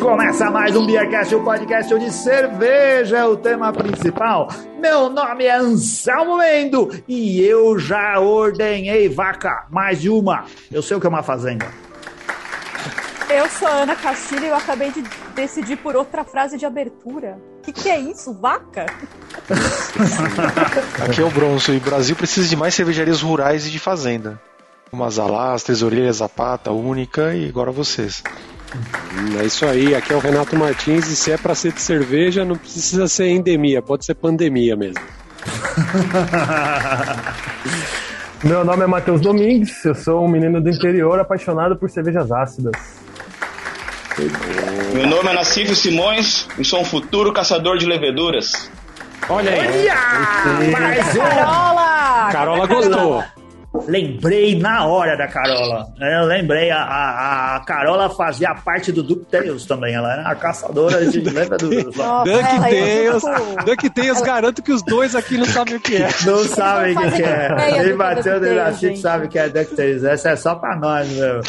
começa mais um Beercast, o um podcast de cerveja é o tema principal. Meu nome é Anselmo Mendo e eu já ordenhei vaca, mais de uma. Eu sei o que é uma fazenda. Eu sou a Ana Castilho e eu acabei de decidir por outra frase de abertura. O que, que é isso? Vaca? Aqui é o Bronzo e o Brasil precisa de mais cervejarias rurais e de fazenda. Como as Alás, Tesoureiras, Zapata, Única e agora vocês. É isso aí, aqui é o Renato Martins e se é para ser de cerveja, não precisa ser endemia, pode ser pandemia mesmo. Meu nome é Matheus Domingues, eu sou um menino do interior apaixonado por cervejas ácidas. Meu nome é Nacífio Simões e sou um futuro caçador de leveduras. Olha aí! Olha! Mais Carola! Carola gostou. Lembrei na hora da Carola. Eu lembrei, a, a, a Carola fazia parte do DuckTales também. Ela era a caçadora de leveduras. DuckTales, DuckTales, garanto que os dois aqui não sabem o que é. Não sabem o que, que é. Quem bateu no Chico sabe que é DuckTales. Essa é só pra nós, meu.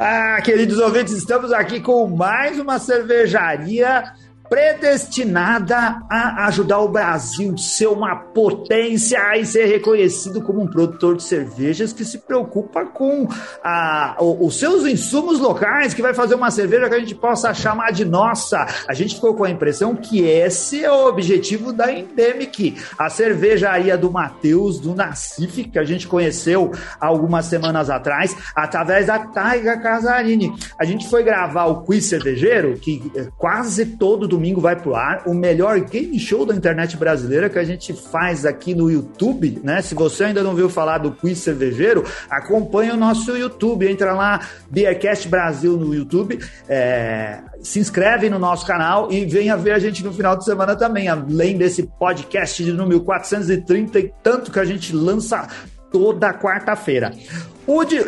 ah, queridos ouvintes, estamos aqui com mais uma cervejaria predestinada a ajudar o Brasil a ser uma potência e ser reconhecido como um produtor de cervejas que se preocupa com a, os seus insumos locais, que vai fazer uma cerveja que a gente possa chamar de nossa. A gente ficou com a impressão que esse é o objetivo da Endemic, a cervejaria do Matheus, do Nacife, que a gente conheceu algumas semanas atrás, através da Taiga Casarini. A gente foi gravar o Quiz Cervejeiro, que eh, quase todo do domingo vai pro ar, o melhor game show da internet brasileira que a gente faz aqui no YouTube, né? Se você ainda não viu falar do Quiz Cervejeiro, acompanhe o nosso YouTube, entra lá, Beercast Brasil no YouTube, é, se inscreve no nosso canal e venha ver a gente no final de semana também, além desse podcast de número 430 e tanto que a gente lança toda quarta-feira.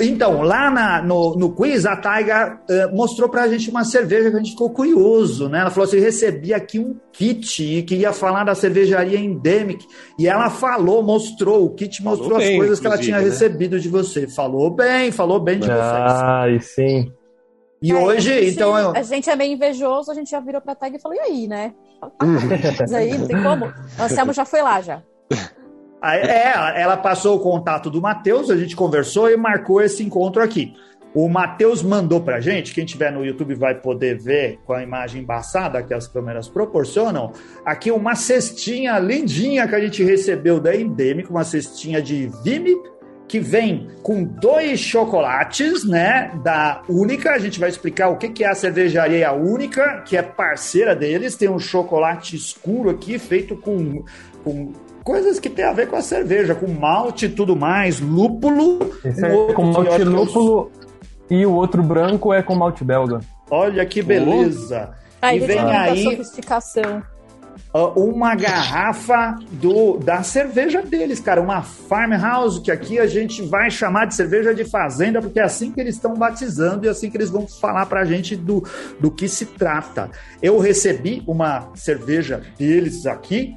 Então, lá na, no, no quiz, a Taiga uh, mostrou pra gente uma cerveja que a gente ficou curioso, né? Ela falou assim: recebi aqui um kit e queria falar da cervejaria Endemic. E ela falou, mostrou, o kit mostrou falou as bem, coisas que ela tinha né? recebido de você. Falou bem, falou bem de ah, vocês. Ah, e sim. E é, hoje, a gente, então. Eu... A gente é meio invejoso, a gente já virou pra Tag e falou: e aí, né? Mas aí, não tem como. O Anselmo já foi lá já. É, ela passou o contato do Matheus, a gente conversou e marcou esse encontro aqui. O Matheus mandou pra gente, quem tiver no YouTube vai poder ver com a imagem embaçada que as câmeras proporcionam, aqui uma cestinha lindinha que a gente recebeu da Endemic, uma cestinha de Vime, que vem com dois chocolates, né, da Única. A gente vai explicar o que é a cervejaria Única, que é parceira deles. Tem um chocolate escuro aqui, feito com, com coisas que tem a ver com a cerveja, com malte e tudo mais, lúpulo. Esse é com malte lúpulo e o outro branco é com malte belga. Olha que beleza. Aí e vem aí sofisticação. Uma garrafa do, da cerveja deles, cara, uma farmhouse, que aqui a gente vai chamar de cerveja de fazenda, porque é assim que eles estão batizando e é assim que eles vão falar pra gente do, do que se trata. Eu recebi uma cerveja deles aqui,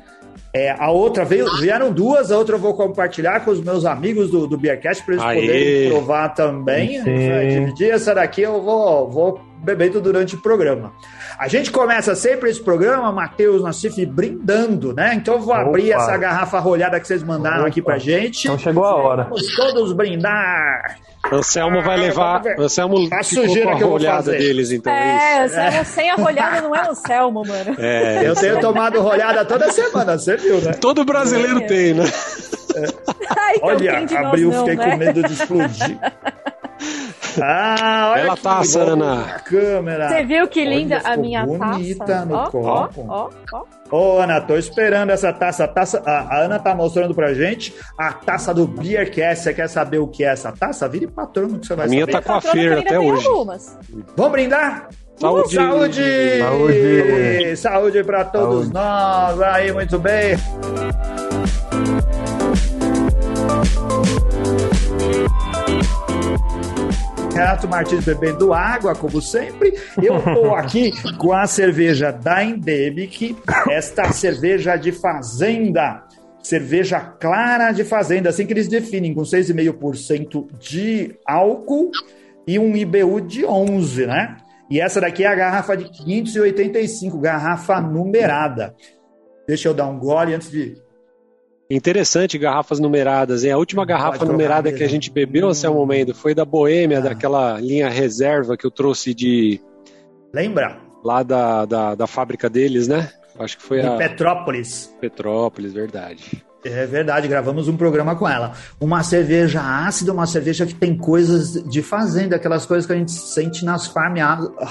é, a outra veio, vieram duas, a outra eu vou compartilhar com os meus amigos do, do Beercast para eles Aê. poderem provar também. Dividir essa daqui eu vou, vou bebendo durante o programa. A gente começa sempre esse programa, Matheus Nassif, brindando, né? Então eu vou Opa. abrir essa garrafa rolhada que vocês mandaram Opa. aqui pra gente. Então chegou a hora. Vamos todos brindar. Anselmo vai levar. Anselmo a sujeira que eu vou fazer. deles, então. É, é Anselmo é. sem a rolhada não é Anselmo, mano. É, eu tenho tomado rolhada toda semana, você viu, né? Todo brasileiro é. tem, né? É. Ai, então olha, abriu, não, fiquei né? com medo de explodir. Ah, olha Ela taça, Ana. câmera. Você viu que linda olha, a minha bonita taça? no ó, copo. Ó, ó, Ô, Ana, tô esperando essa taça. A, taça a, a, Ana tá mostrando pra gente a taça do Beercast. Você quer saber o que é essa taça? Vire patrono que você vai a minha saber. tá com a feira até hoje. Algumas. Vamos brindar? Saúde! Saúde! Saúde, Saúde pra todos Saúde. nós. Aí, muito bem. Renato Martins bebendo água, como sempre. Eu estou aqui com a cerveja da Endemic, esta cerveja de fazenda. Cerveja clara de fazenda, assim que eles definem, com 6,5% de álcool e um IBU de 11, né? E essa daqui é a garrafa de 585, garrafa numerada. Deixa eu dar um gole antes de. Interessante, garrafas numeradas. Hein? A última garrafa numerada que a gente bebeu, hum. momento foi da Boêmia, ah. daquela linha reserva que eu trouxe de. Lembra? Lá da, da, da fábrica deles, né? Acho que foi de a. Petrópolis. Petrópolis, verdade. É verdade, gravamos um programa com ela. Uma cerveja ácida, uma cerveja que tem coisas de fazenda, aquelas coisas que a gente sente nas farm,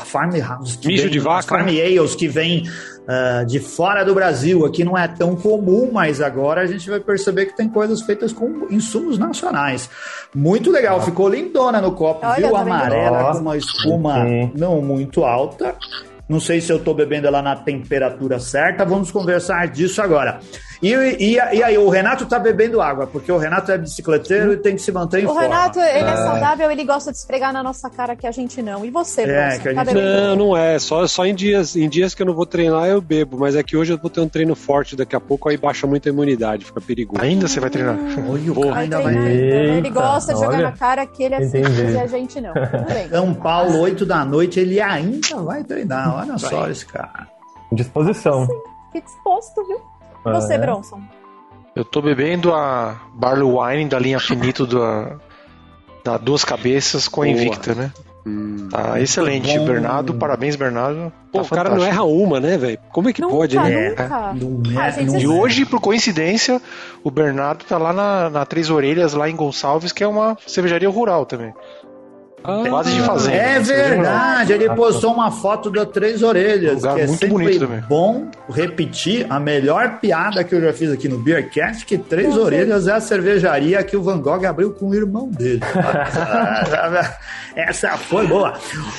farm houses. Mijo de vaca. Farm ales que vem uh, de fora do Brasil. Aqui não é tão comum, mas agora a gente vai perceber que tem coisas feitas com insumos nacionais. Muito legal, ah. ficou lindona no copo, Olha, viu? Tá Amarela, com uma espuma não muito alta. Não sei se eu estou bebendo ela na temperatura certa. Vamos conversar disso agora. E, e, e, aí, o Renato tá bebendo água, porque o Renato é bicicleteiro e tem que se manter em o forma. O Renato, ele é. é. saudável, ele gosta de esfregar na nossa cara que a gente não. E você, é, que a tá gente... Tá não, não é. Só, só em, dias, em dias que eu não vou treinar, eu bebo. Mas é que hoje eu vou ter um treino forte daqui a pouco, aí baixa muito a imunidade, fica perigoso. Ainda você vai treinar? Hum, Oi, ainda vai treinar. Ele gosta de jogar olha, na cara que ele é simples e a gente não. São Paulo, 8 da noite, ele ainda vai treinar. Olha vai. só esse cara. Disposição. Sim, que disposto, viu? Você, é. Bronson. Eu tô bebendo a Barley Wine da linha Finito da, da Duas Cabeças com a Invicta, né? Hum, tá excelente, bom. Bernardo. Parabéns, Bernardo. Pô, tá o cara não erra uma, né, velho? Como é que nunca, pode, né? Nunca. É. É, ah, e hoje, por coincidência, o Bernardo tá lá na, na Três Orelhas, lá em Gonçalves, que é uma cervejaria rural também. Ah, quase de fazenda. É verdade, ele postou uma foto da Três Orelhas. Um lugar que é muito bonito também. bom repetir a melhor piada que eu já fiz aqui no Beercast, que Três Orelhas é a cervejaria que o Van Gogh abriu com o irmão dele. Essa foi boa.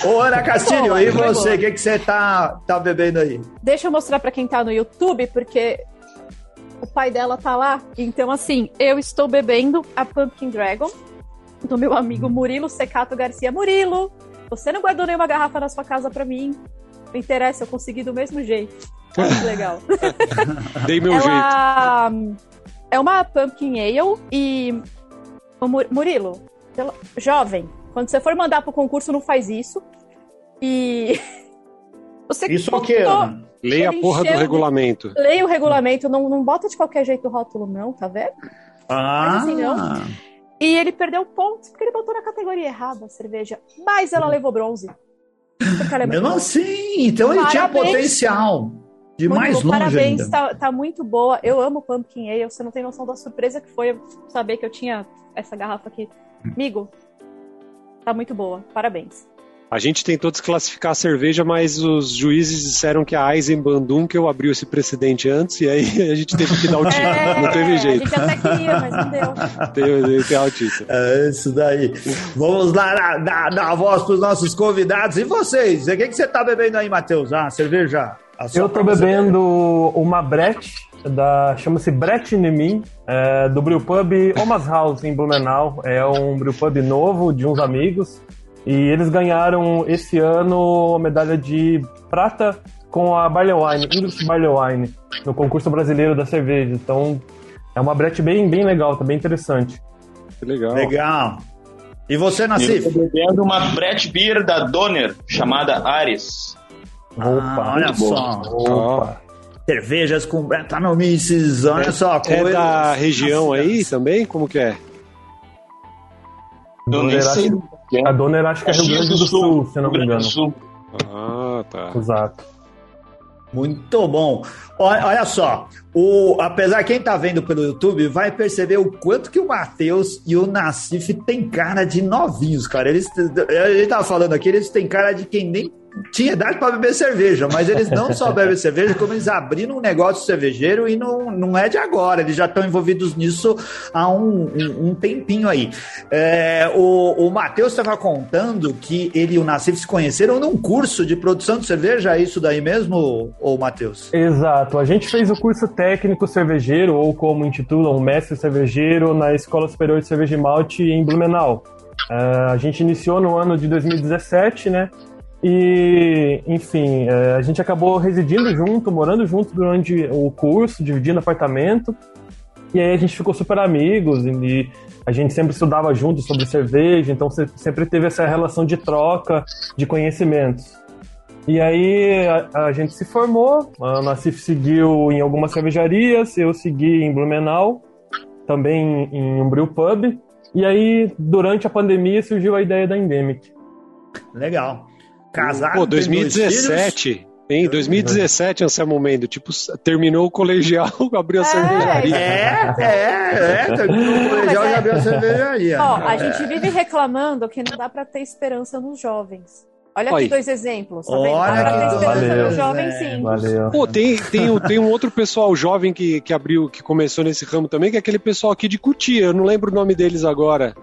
Ô, Ana Castilho, e você? O que, que você tá, tá bebendo aí? Deixa eu mostrar para quem tá no YouTube, porque o pai dela tá lá. Então, assim, eu estou bebendo a Pumpkin Dragon do meu amigo Murilo Secato Garcia. Murilo, você não guardou nenhuma garrafa na sua casa para mim? Não interessa, eu consegui do mesmo jeito. Muito legal. Dei meu Ela jeito. É uma pumpkin ale e Murilo, jovem, quando você for mandar pro concurso, não faz isso. E você Isso é o quê? Leia a porra do regulamento. Leia o regulamento, não, não bota de qualquer jeito o rótulo, não, tá vendo? Ah. Assim, não. E ele perdeu pontos porque ele botou na categoria errada a cerveja. Mas ela levou bronze. É Mesmo assim, então ele tinha potencial de muito mais bom, longe Parabéns, tá, tá, muito boa. Eu amo Pumpkin Ale. Você não tem noção da surpresa que foi saber que eu tinha essa garrafa aqui. Amigo, tá muito boa. Parabéns. A gente tentou desclassificar a cerveja, mas os juízes disseram que a Eisenbandunkel abriu esse precedente antes e aí a gente teve que dar o título. É, não teve jeito. A gente até queria, mas não deu. Teve, que dar o título. É isso daí. Vamos lá dar, dar a voz para os nossos convidados. E vocês? O que, que você está bebendo aí, Matheus? Ah, cerveja? Eu estou bebendo uma Brett da chama-se Brett Nemin, é, do Brewpub Omas House em Blumenau. É um brewpub novo de uns amigos. E eles ganharam esse ano a medalha de prata com a Barley Wine, English Barley Wine, no concurso brasileiro da cerveja. Então, é uma brete bem, bem legal, tá bem interessante. Que legal. Legal. E você, Nassif? Eu tô bebendo uma Brett Beer da Donner, chamada Ares. Opa, ah, olha só. Opa. Cervejas com Brettanomyces, olha é, só. É da região aí também? Como que é? Eu nem sei. A dona era, acho que é Rio Grande do Sul, Sul se não me engano. Ah, tá. Exato. Muito bom. Olha, olha só, o, apesar quem tá vendo pelo YouTube vai perceber o quanto que o Matheus e o Nassif tem cara de novinhos, cara. Eles, a gente tava falando aqui, eles têm cara de quem nem tinha idade para beber cerveja, mas eles não só bebem cerveja, como eles abriram um negócio cervejeiro e não, não é de agora, eles já estão envolvidos nisso há um, um, um tempinho aí. É, o o Matheus estava contando que ele e o Nassif se conheceram num curso de produção de cerveja, é isso daí mesmo, ou Matheus? Exato, a gente fez o curso técnico cervejeiro, ou como intitulam, mestre cervejeiro, na Escola Superior de Cerveja e Malte em Blumenau. Uh, a gente iniciou no ano de 2017, né? E, enfim, é, a gente acabou residindo junto, morando junto durante o curso, dividindo apartamento. E aí a gente ficou super amigos e a gente sempre estudava junto sobre cerveja, então sempre teve essa relação de troca de conhecimentos. E aí a, a, gente se formou, a Nassif seguiu em algumas cervejarias, eu segui em Blumenau, também em um brew pub. E aí, durante a pandemia, surgiu a ideia da Endemic. Legal. Casado. Pô, 2017. Em 2017, Anselmo Mendo, tipo, terminou o colegial, abriu a é, cervejaria. É, é, é, terminou o colegial e abriu a cervejaria. Ó, a gente vive reclamando que não dá para ter esperança nos jovens. Olha aqui dois exemplos. Tá Olha que valeu, jovem, sim. Valeu. Pô, tem, tem, tem um outro pessoal jovem que, que abriu, que começou nesse ramo também, que é aquele pessoal aqui de Cutia. Eu não lembro o nome deles agora.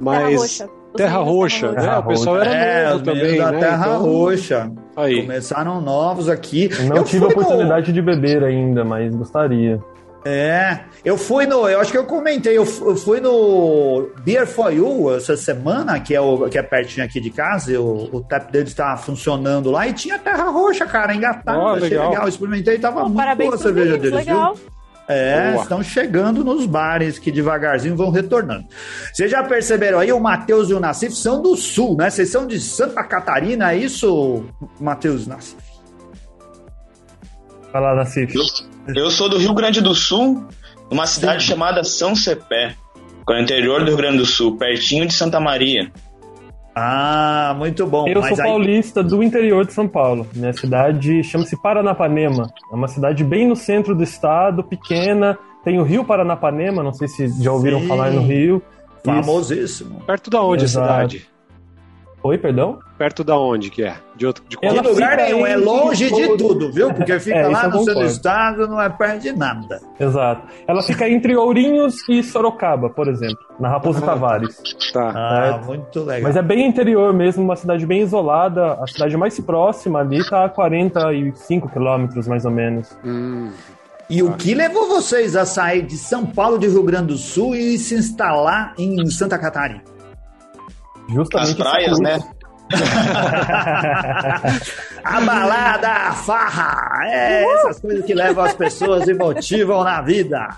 Mas. Terra Roxa. Terra Roxa, né? O pessoal era é, novo também, da né? Terra então... Roxa. Aí. Começaram novos aqui. Não eu tive a oportunidade no... de beber ainda, mas gostaria. É, eu fui no, eu acho que eu comentei, eu, eu fui no Beer for You essa semana, que é, o, que é pertinho aqui de casa, e o, tap deles estava funcionando lá e tinha terra roxa, cara, engatada, oh, achei legal. legal, experimentei, tava oh, muito boa a cerveja deles, legal. viu? É, Boa. estão chegando nos bares que devagarzinho vão retornando. Vocês já perceberam aí, o Matheus e o Nassif são do sul, né? Vocês são de Santa Catarina, é isso, Matheus e Nassif? Fala, Nassif. Eu sou do Rio Grande do Sul, numa cidade Sim. chamada São Cepé, no interior do Rio Grande do Sul, pertinho de Santa Maria. Ah, muito bom. Eu sou aí... paulista do interior de São Paulo. Minha cidade chama-se Paranapanema. É uma cidade bem no centro do estado, pequena. Tem o Rio Paranapanema, não sei se já ouviram Sim. falar no Rio. Famosíssimo. Isso. Perto da onde Exato. a cidade? Oi, perdão? Perto da onde que é? De outro de qual? lugar nenhum, é longe de tudo, viu? Porque fica é, lá no seu estado, não é perto de nada. Exato. Ela fica entre Ourinhos e Sorocaba, por exemplo, na Raposo Tavares. Tá. Ah, é, muito legal. Mas é bem interior mesmo, uma cidade bem isolada. A cidade mais próxima ali tá a 45 quilômetros, mais ou menos. Hum. E o que levou vocês a sair de São Paulo de Rio Grande do Sul e se instalar em Santa Catarina? Justamente As praias, né? a balada, a farra, é essas coisas que levam as pessoas e motivam na vida.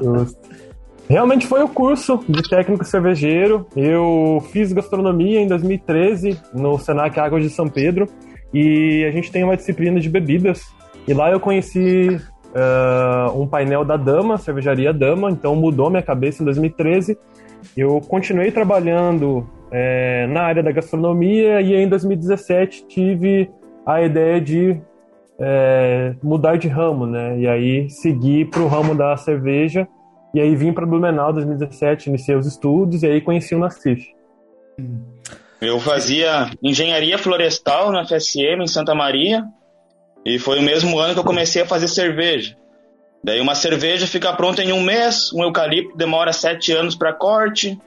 Justo. Realmente foi o curso de técnico cervejeiro. Eu fiz gastronomia em 2013 no Senac Águas de São Pedro e a gente tem uma disciplina de bebidas. E lá eu conheci uh, um painel da Dama, cervejaria Dama, então mudou minha cabeça em 2013. Eu continuei trabalhando é, na área da gastronomia e em 2017 tive a ideia de é, mudar de ramo, né? E aí seguir para o ramo da cerveja e aí vim para Blumenau em 2017, iniciei os estudos e aí conheci o Nassif. Eu fazia engenharia florestal na FSM em Santa Maria e foi o mesmo ano que eu comecei a fazer cerveja. Daí uma cerveja fica pronta em um mês, um eucalipto demora sete anos para corte,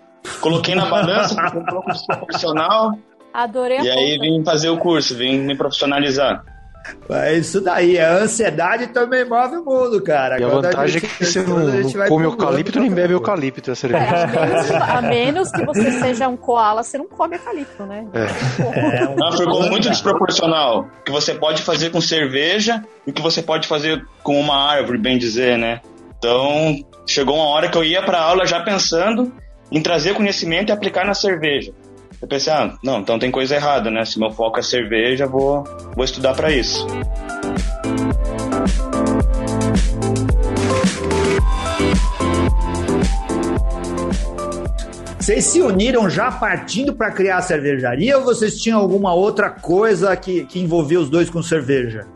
Coloquei na balança, um pouco desproporcional. Adorei E aí vim fazer o curso, vim me profissionalizar. É isso daí, a ansiedade também move o mundo, cara. E a Quando vantagem a gente, é que você não come eucalipto nem bebe eucalipto, é cerveja. É, a, menos, a, menos, que você seja um koala, você não come eucalipto, né? É. é não, ficou muito desproporcional. O que você pode fazer com cerveja e o que você pode fazer com uma árvore, bem dizer, né? Então, chegou uma hora que eu ia pra aula já pensando em trazer conhecimento e aplicar na cerveja. Eu pensei, ah, não, então tem coisa errada, né? Se meu foco é cerveja, vou, vou estudar para isso. Vocês se uniram já partindo para criar a cervejaria ou vocês tinham alguma outra coisa que, que envolvia os dois com cerveja?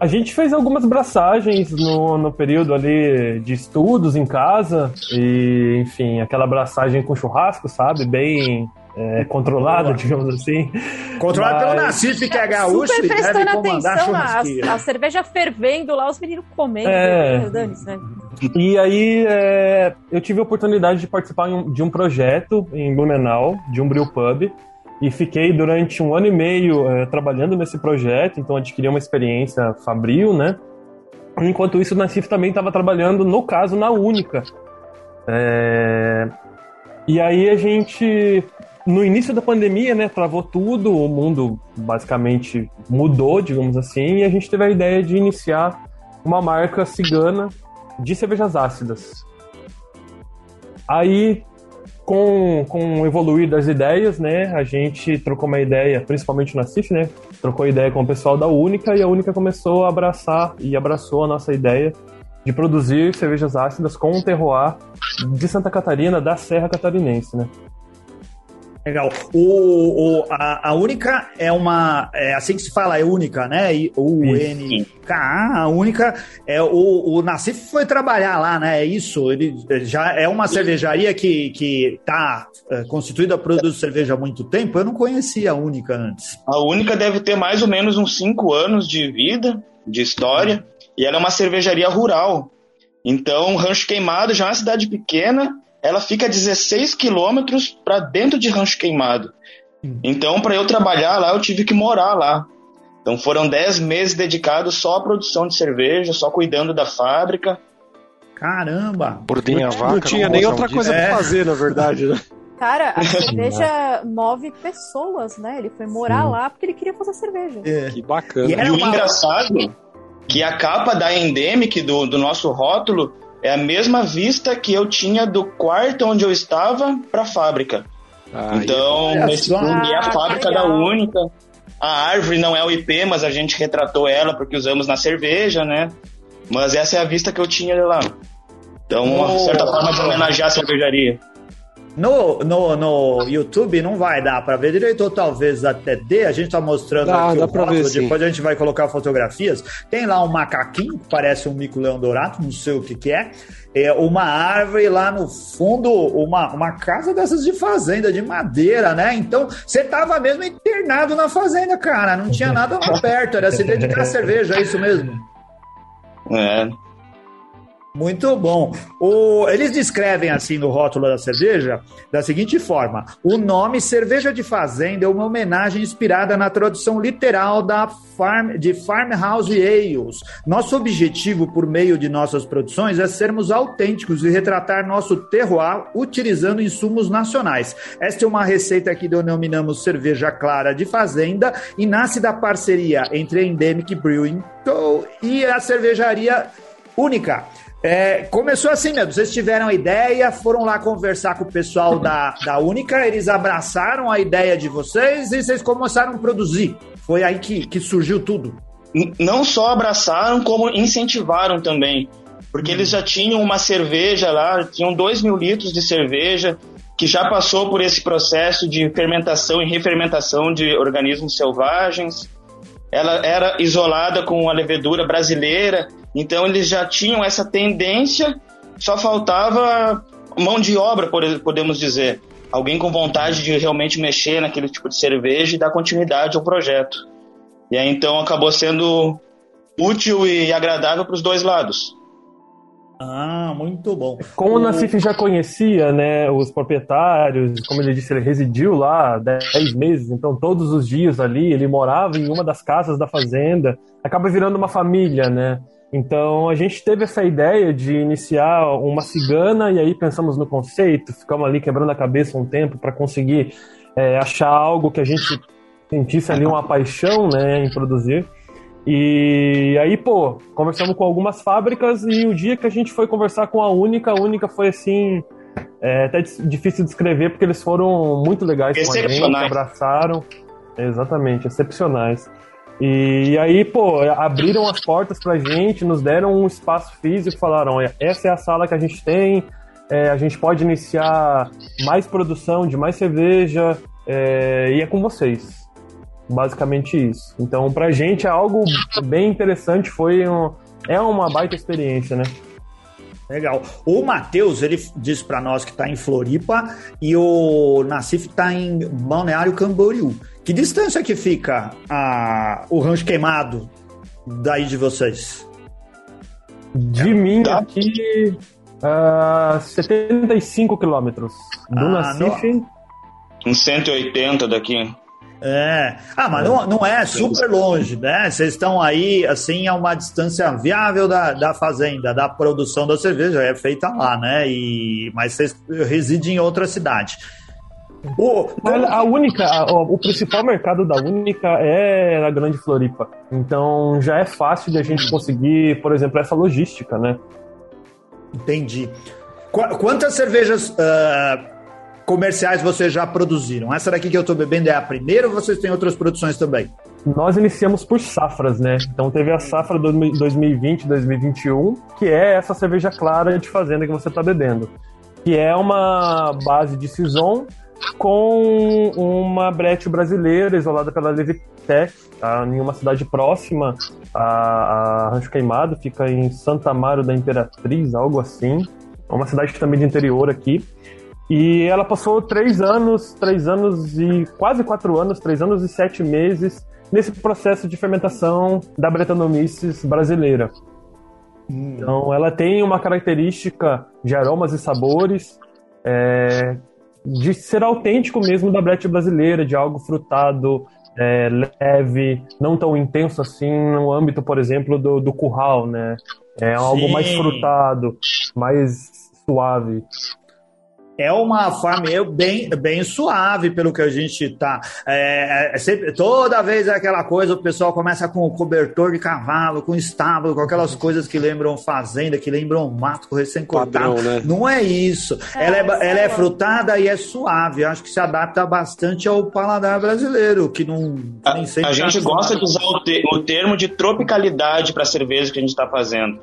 A gente fez algumas braçagens no, no período ali de estudos em casa e, enfim, aquela braçagem com churrasco, sabe? Bem é, controlada, digamos assim. Controlada Mas... pelo Nassif, que é gaúcho Super e deve comandar atenção, a, a, cerveja fervendo lá, os meninos comendo. É... Né? E aí é, eu tive a oportunidade de participar de um projeto em Blumenau, de um brew pub, e fiquei durante um ano e meio é, trabalhando nesse projeto, então adquiri uma experiência fabril, né? Enquanto isso, o Nassif também estava trabalhando, no caso, na Única. É... E aí a gente, no início da pandemia, né, travou tudo, o mundo basicamente mudou, digamos assim, e a gente teve a ideia de iniciar uma marca cigana de cervejas ácidas. Aí com, com o evoluir das ideias, né, a gente trocou uma ideia, principalmente na CIF, né, trocou ideia com o pessoal da Única e a Única começou a abraçar e abraçou a nossa ideia de produzir cervejas ácidas com um terroir de Santa Catarina, da Serra Catarinense, né. Legal. O, o, a, a única é uma. É assim que se fala, é única, né? U-N-K-A, a única. É, o, o Nassif foi trabalhar lá, né? É isso. Ele já é uma cervejaria que, que tá é, constituída, produz cerveja há muito tempo. Eu não conhecia a única antes. A única deve ter mais ou menos uns 5 anos de vida, de história. E ela é uma cervejaria rural. Então, Rancho Queimado já é uma cidade pequena ela fica 16 quilômetros para dentro de Rancho Queimado. Hum. Então, para eu trabalhar lá, eu tive que morar lá. Então, foram 10 meses dedicados só à produção de cerveja, só cuidando da fábrica. Caramba! Bordinha vaca. Não tinha nem outra coisa é. para fazer, na verdade, né? Cara, a cerveja move pessoas, né? Ele foi morar Sim. lá porque ele queria fazer cerveja. É. Que bacana. E, e o engraçado que a capa da Endemic, do, do nosso rótulo, é a mesma vista que eu tinha do quarto onde eu estava para a fábrica. Ah, então, nesse filme é a fábrica da Única. A árvore não é o IP, mas a gente retratou ela porque usamos na cerveja, né? Mas essa é a vista que eu tinha lá. Então, uma certa forma de homenagear a cervejaria. No, no, no YouTube não vai dar para ver direito, ou talvez até dê. A gente tá mostrando dá, aqui dá o rótulo, ver, depois a gente vai colocar fotografias. Tem lá um macaquinho, que parece um mico-leão dourado, não sei o que que é. É uma árvore lá no fundo, uma, uma casa dessas de fazenda, de madeira, né? Então, você tava mesmo internado na fazenda, cara. Não tinha nada lá perto, era se dedicar à cerveja, é isso mesmo? É, muito bom. O, eles descrevem assim no rótulo da cerveja da seguinte forma: o nome cerveja de fazenda é uma homenagem inspirada na tradução literal da farm, de farmhouse ales. Nosso objetivo por meio de nossas produções é sermos autênticos e retratar nosso terroir utilizando insumos nacionais. Esta é uma receita que denominamos cerveja clara de fazenda e nasce da parceria entre a Endemic Brewing Co. e a cervejaria Única. É, começou assim mesmo, vocês tiveram a ideia, foram lá conversar com o pessoal da, da Única, eles abraçaram a ideia de vocês e vocês começaram a produzir. Foi aí que, que surgiu tudo. Não só abraçaram, como incentivaram também. Porque eles já tinham uma cerveja lá, tinham 2 mil litros de cerveja, que já passou por esse processo de fermentação e refermentação de organismos selvagens. Ela era isolada com a levedura brasileira, então eles já tinham essa tendência, só faltava mão de obra, podemos dizer. Alguém com vontade de realmente mexer naquele tipo de cerveja e dar continuidade ao projeto. E aí então acabou sendo útil e agradável para os dois lados. Ah, muito bom. Como o Nassif já conhecia, né, os proprietários, como ele disse, ele residiu lá 10 meses, então todos os dias ali ele morava em uma das casas da fazenda, acaba virando uma família, né? Então a gente teve essa ideia de iniciar uma cigana e aí pensamos no conceito, ficamos ali quebrando a cabeça um tempo para conseguir é, achar algo que a gente sentisse ali uma paixão né, em produzir. E aí, pô, conversamos com algumas fábricas e o dia que a gente foi conversar com a Única, a Única foi assim, é até difícil de descrever porque eles foram muito legais com a gente, abraçaram. Exatamente, excepcionais. E aí, pô, abriram as portas pra gente, nos deram um espaço físico, falaram: essa é a sala que a gente tem, é, a gente pode iniciar mais produção de mais cerveja, é, e é com vocês. Basicamente isso. Então, pra gente é algo bem interessante, foi um, é uma baita experiência, né? Legal. O Matheus, ele disse para nós que está em Floripa e o Nassif está em Balneário Camboriú. Que distância que fica a, o rancho queimado daí de vocês? De é, mim tá. aqui, uh, 75 quilômetros. Do ah, Nassif... No... Uns 180 daqui. É. Ah, mas não, não é super longe, né? Vocês estão aí, assim, a uma distância viável da, da fazenda, da produção da cerveja, é feita lá, né? E, mas vocês residem em outra cidade. O, a única, a, o principal mercado da única é a Grande Floripa. Então já é fácil de a gente conseguir, por exemplo, essa logística, né? Entendi. Qu quantas cervejas uh, comerciais vocês já produziram? Essa daqui que eu estou bebendo é a primeira ou vocês têm outras produções também? Nós iniciamos por safras, né? Então teve a safra 2020, 2021, que é essa cerveja clara de fazenda que você está bebendo. Que é uma base de Saison com uma brete brasileira isolada pela Levitec, tá? em uma cidade próxima a, a Rancho Queimado, fica em Santa Amaro da Imperatriz, algo assim. É uma cidade também de interior aqui. E ela passou três anos, três anos e quase quatro anos, três anos e sete meses nesse processo de fermentação da Brettanomyces brasileira. Hum. Então, ela tem uma característica de aromas e sabores é, de ser autêntico mesmo da Brett brasileira, de algo frutado, é, leve, não tão intenso assim no âmbito, por exemplo, do, do curral, né? É algo Sim. mais frutado, mais suave é uma forma bem, bem suave, pelo que a gente tá. É, é, é, sempre, toda vez é aquela coisa, o pessoal começa com cobertor de cavalo, com estábulo, com aquelas coisas que lembram fazenda, que lembram mato recém-cortado. Né? Não é isso. É, ela, é, ela é frutada e é suave. Acho que se adapta bastante ao paladar brasileiro, que não a, nem sempre. A gente tá gosta de usar o, te, o termo de tropicalidade para a cerveja que a gente está fazendo.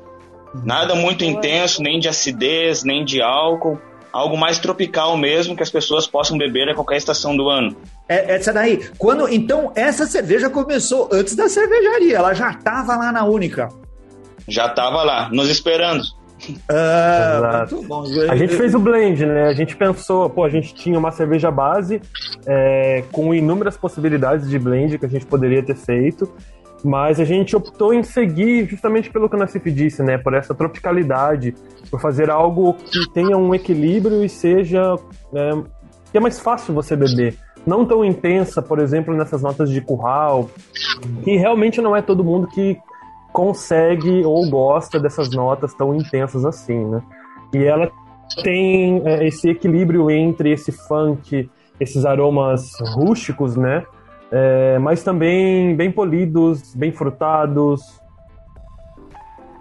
Nada muito intenso, nem de acidez, nem de álcool algo mais tropical mesmo, que as pessoas possam beber a qualquer estação do ano. É, essa daí. Quando, então, essa cerveja começou antes da cervejaria, ela já estava lá na Única. Já estava lá, nos esperando. Ah, bom. A gente fez o blend, né? A gente pensou, pô, a gente tinha uma cerveja base é, com inúmeras possibilidades de blend que a gente poderia ter feito. Mas a gente optou em seguir justamente pelo que o Nassif disse, né? Por essa tropicalidade, por fazer algo que tenha um equilíbrio e seja. Né, que é mais fácil você beber. Não tão intensa, por exemplo, nessas notas de curral, que realmente não é todo mundo que consegue ou gosta dessas notas tão intensas assim, né? E ela tem é, esse equilíbrio entre esse funk, esses aromas rústicos, né? É, mas também bem polidos, bem frutados.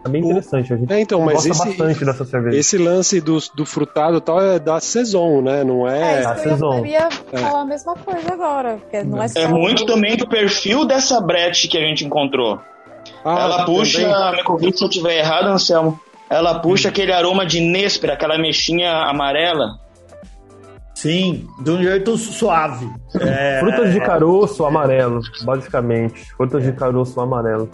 É bem interessante, a gente é, então, mas gosta esse, bastante dessa cerveja. Esse lance do, do frutado e tal é da Saison, né? Não é... é da Saison. Eu ia é. falar a mesma coisa agora, porque não é É muito também do perfil dessa brete que a gente encontrou. Ah, ela puxa, me corrija se eu estiver errado, Anselmo, ela puxa hum. aquele aroma de néspera, aquela mexinha amarela. Sim, de um jeito suave. É... Frutas de caroço amarelo, basicamente. Frutas de caroço amarelo.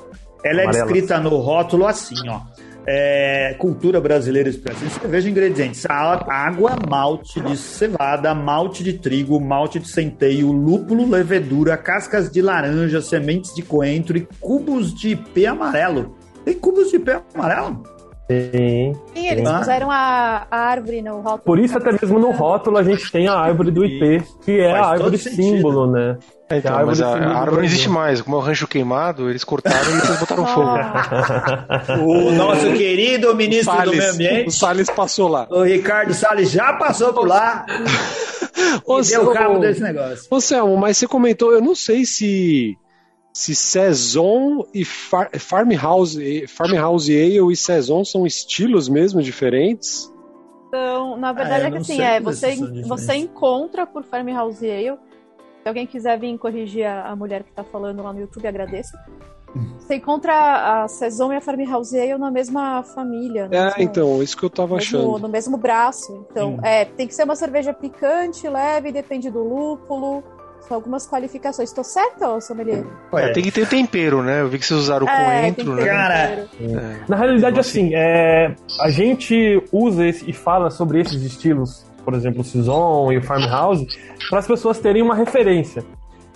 Ela é descrita no rótulo assim, ó. É, cultura brasileira expressa. Você veja ingredientes: água, malte de cevada, malte de trigo, malte de centeio, lúpulo, levedura, cascas de laranja, sementes de coentro e cubos de ipê amarelo. Tem cubos de ipê amarelo? Sim. Sim, eles ah. puseram a, a, árvore no rótulo. Por isso, até mesmo no rótulo, a gente tem a árvore do IP, que é Faz a árvore símbolo, né? É, então, a mas a, a árvore não existe mais. Como é o rancho queimado, eles cortaram e depois botaram fogo. o nosso querido ministro Salles, do Meio Ambiente. O Salles passou lá. O Ricardo Salles já passou por lá. Ô, e deu cabo desse negócio. Ô, Selmo, mas você comentou, eu não sei se se Saison e Far, Farmhouse, Farmhouse Ale e Saison são estilos mesmo diferentes? Então, na verdade ah, é que assim, é, você, você encontra por Farmhouse Ale. Se alguém quiser vir corrigir a, a mulher que está falando lá no YouTube, agradeço. Você encontra a Saison e a Farmhouse Ale na mesma família. Né? É, então, isso que eu tava mesmo, achando. No mesmo braço. Então, é, tem que ser uma cerveja picante, leve, depende do lúpulo algumas qualificações. Estou certo, sommelier? É, tem que ter tempero, né? Eu vi que vocês usaram é, coentro, né? Cara, é. na realidade, assim, é, a gente usa esse, e fala sobre esses estilos, por exemplo, o Saison e o Farmhouse, para as pessoas terem uma referência.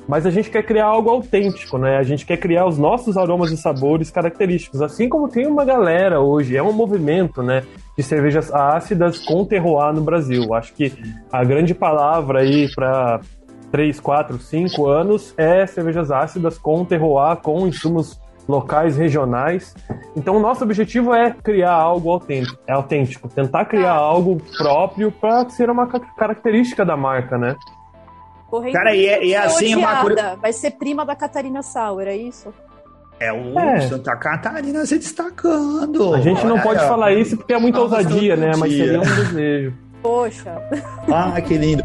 Mas a gente quer criar algo autêntico, né? A gente quer criar os nossos aromas e sabores característicos, assim como tem uma galera hoje, é um movimento, né? De cervejas ácidas com terroir no Brasil. Acho que a grande palavra aí para 3, 4, 5 anos é cervejas ácidas com terroir, com insumos locais, regionais. Então, o nosso objetivo é criar algo autêntico, é autêntico tentar criar algo próprio para ser uma característica da marca, né? Correndo Cara, e é, e é assim uma Vai ser prima da Catarina Sauer, é isso? É o é. Santa Catarina se destacando. A gente não pode falar isso porque é muita ousadia, né? Mas seria um desejo. Poxa. Ah, que lindo.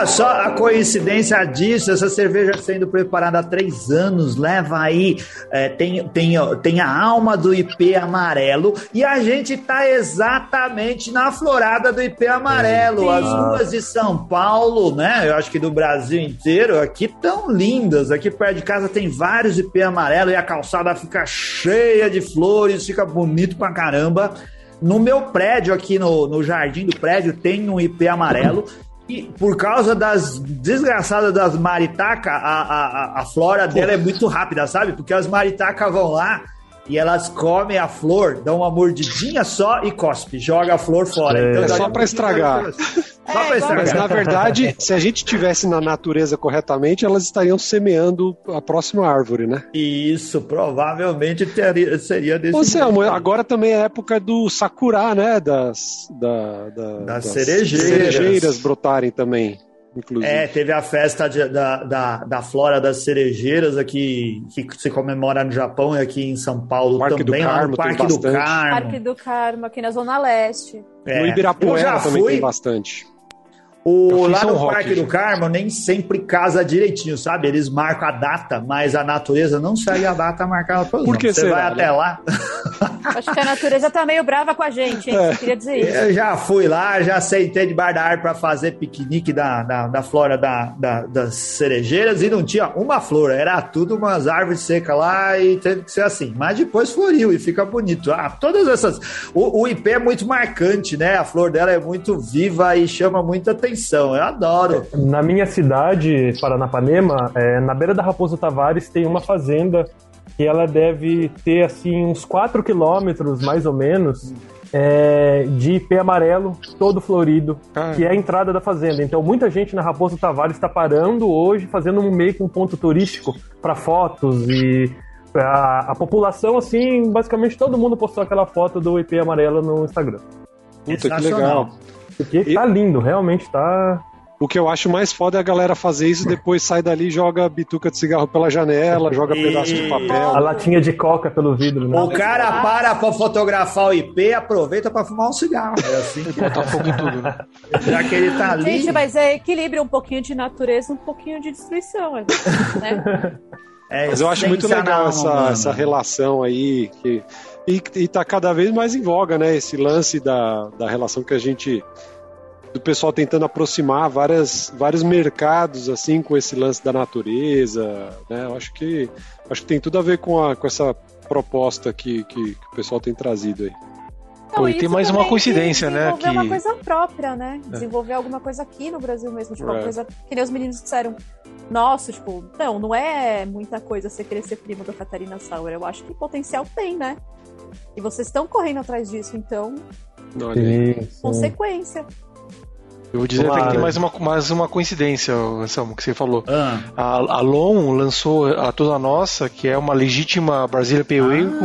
Olha só a coincidência disso, essa cerveja sendo preparada há três anos, leva aí, é, tem, tem, tem a alma do IP amarelo e a gente tá exatamente na florada do IP amarelo. As ruas de São Paulo, né? Eu acho que do Brasil inteiro, aqui tão lindas. Aqui perto de casa tem vários IP amarelo e a calçada fica cheia de flores, fica bonito pra caramba. No meu prédio, aqui no, no jardim do prédio, tem um IP amarelo e por causa das desgraçadas das maritacas, a, a, a flora dela é muito rápida, sabe? Porque as maritacas vão lá e elas comem a flor, dão uma mordidinha só e cospe, joga a flor fora. É, então, é só para estragar. Só pra estragar. Mas na verdade, se a gente tivesse na natureza corretamente, elas estariam semeando a próxima árvore, né? Isso, provavelmente teria, seria desse. Ô, Selmo, agora também é época do sakura, né? Das, da, da, das, das cerejeiras. cerejeiras brotarem também inclusive. É, teve a festa de, da, da, da Flora das Cerejeiras aqui, que se comemora no Japão e aqui em São Paulo Parque também, do Carmo, no Parque do Carmo. Parque do Carmo, aqui na Zona Leste. É. No Ibirapuera também tem bastante. O, lá no Rock, Parque do Carmo nem sempre casa direitinho, sabe? Eles marcam a data, mas a natureza não segue a data marcada por Por que Você será, vai né? até lá. Acho que a natureza tá meio brava com a gente, hein? É. queria dizer isso. Eu já fui lá, já sentei de bar da árvore pra fazer piquenique da, da, da flora da, da, das cerejeiras e não tinha uma flor, era tudo umas árvores secas lá e teve que ser assim. Mas depois floriu e fica bonito. Ah, todas essas. O, o IP é muito marcante, né? A flor dela é muito viva e chama muita atenção atenção, eu adoro. Na minha cidade, Paranapanema, é, na beira da Raposo Tavares tem uma fazenda que ela deve ter assim uns 4 quilômetros, mais ou menos, é, de IP amarelo, todo florido, ah. que é a entrada da fazenda. Então muita gente na Raposo Tavares está parando hoje, fazendo um meio que um ponto turístico para fotos e a, a, população, assim, basicamente todo mundo postou aquela foto do IP amarelo no Instagram. Puta, que legal. Porque tá lindo, realmente tá. O que eu acho mais foda é a galera fazer isso depois sai dali e joga bituca de cigarro pela janela, joga e... pedaço de papel. A latinha de coca pelo vidro. Né? O cara para pra fotografar o IP aproveita pra fumar um cigarro. É assim que botar fogo em tudo, né? Já que ele tá ali. Gente, mas é equilíbrio um pouquinho de natureza, um pouquinho de destruição, né? É mas eu acho muito legal essa, essa relação aí que e, e tá cada vez mais em voga, né? Esse lance da, da relação que a gente do pessoal tentando aproximar várias, vários mercados assim com esse lance da natureza, né? Eu acho que acho que tem tudo a ver com, a, com essa proposta que, que, que o pessoal tem trazido aí. Não, e tem mais uma coincidência, né? Desenvolver uma coisa própria, né? É. Desenvolver alguma coisa aqui no Brasil mesmo, tipo, uma coisa que nem os meninos disseram. Nossa, tipo, não, não é muita coisa você querer ser primo da Catarina Sauer. Eu acho que potencial tem, né? E vocês estão correndo atrás disso, então. Sim, consequência. Eu vou dizer claro. que tem mais uma, mais uma coincidência, Anselmo, que você falou. Ah. A, a Lon lançou a Toda Nossa, que é uma legítima Brasília Pale ah.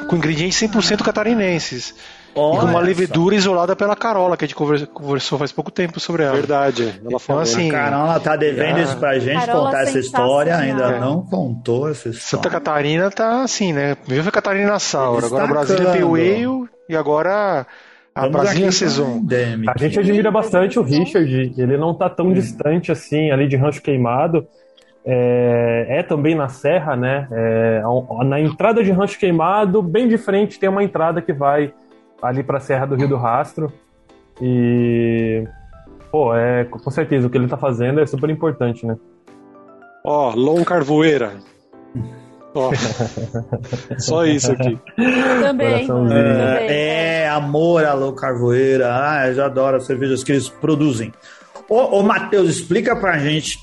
com, com ingredientes 100% catarinenses. Olha e com uma levedura isolada pela Carola, que a gente conversou faz pouco tempo sobre ela. Verdade. Ela então, falou. Assim, a Carola tá devendo isso pra gente Carola contar essa história, ainda é. não contou essa história. Santa Catarina tá assim, né? Viva Catarina Saura, agora Brasília Pale e agora a Brasília Saison. A gente admira bastante o Richard, ele não tá tão distante assim ali de Rancho Queimado. É, é, também na Serra, né? É, na entrada de Rancho Queimado, bem de frente, tem uma entrada que vai ali para a Serra do Rio do Rastro. E. Pô, é, com certeza, o que ele tá fazendo é super importante, né? Ó, oh, Lon Carvoeira. Ó, só isso aqui. Também. É, é, amor a Lon Carvoeira. Ah, eu já adoro as cervejas que eles produzem. Ô, ô Matheus, explica pra gente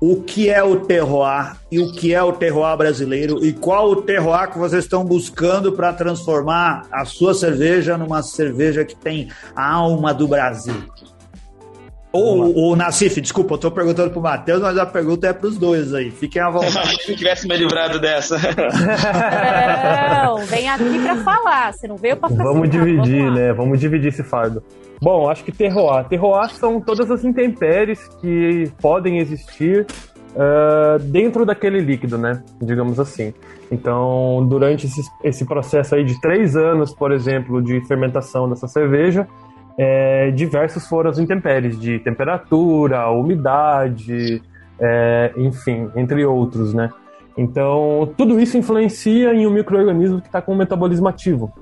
o que é o terroir e o que é o terroir brasileiro e qual o terroir que vocês estão buscando para transformar a sua cerveja numa cerveja que tem a alma do Brasil. Ou o Nassif, desculpa, eu tô perguntando pro Matheus, mas a pergunta é pros dois aí. Fiquem à vontade. Se tivesse me livrado dessa. Não, vem aqui pra falar. Você não veio pra ficar Vamos dividir, Vamos né? Vamos dividir esse fardo. Bom, acho que terroir. Terroir são todas as intempéries que podem existir uh, dentro daquele líquido, né? Digamos assim. Então, durante esse, esse processo aí de três anos, por exemplo, de fermentação dessa cerveja, é, diversos foram as intempéries de temperatura, umidade, é, enfim, entre outros, né? Então, tudo isso influencia em um microorganismo que está com um metabolismo ativo.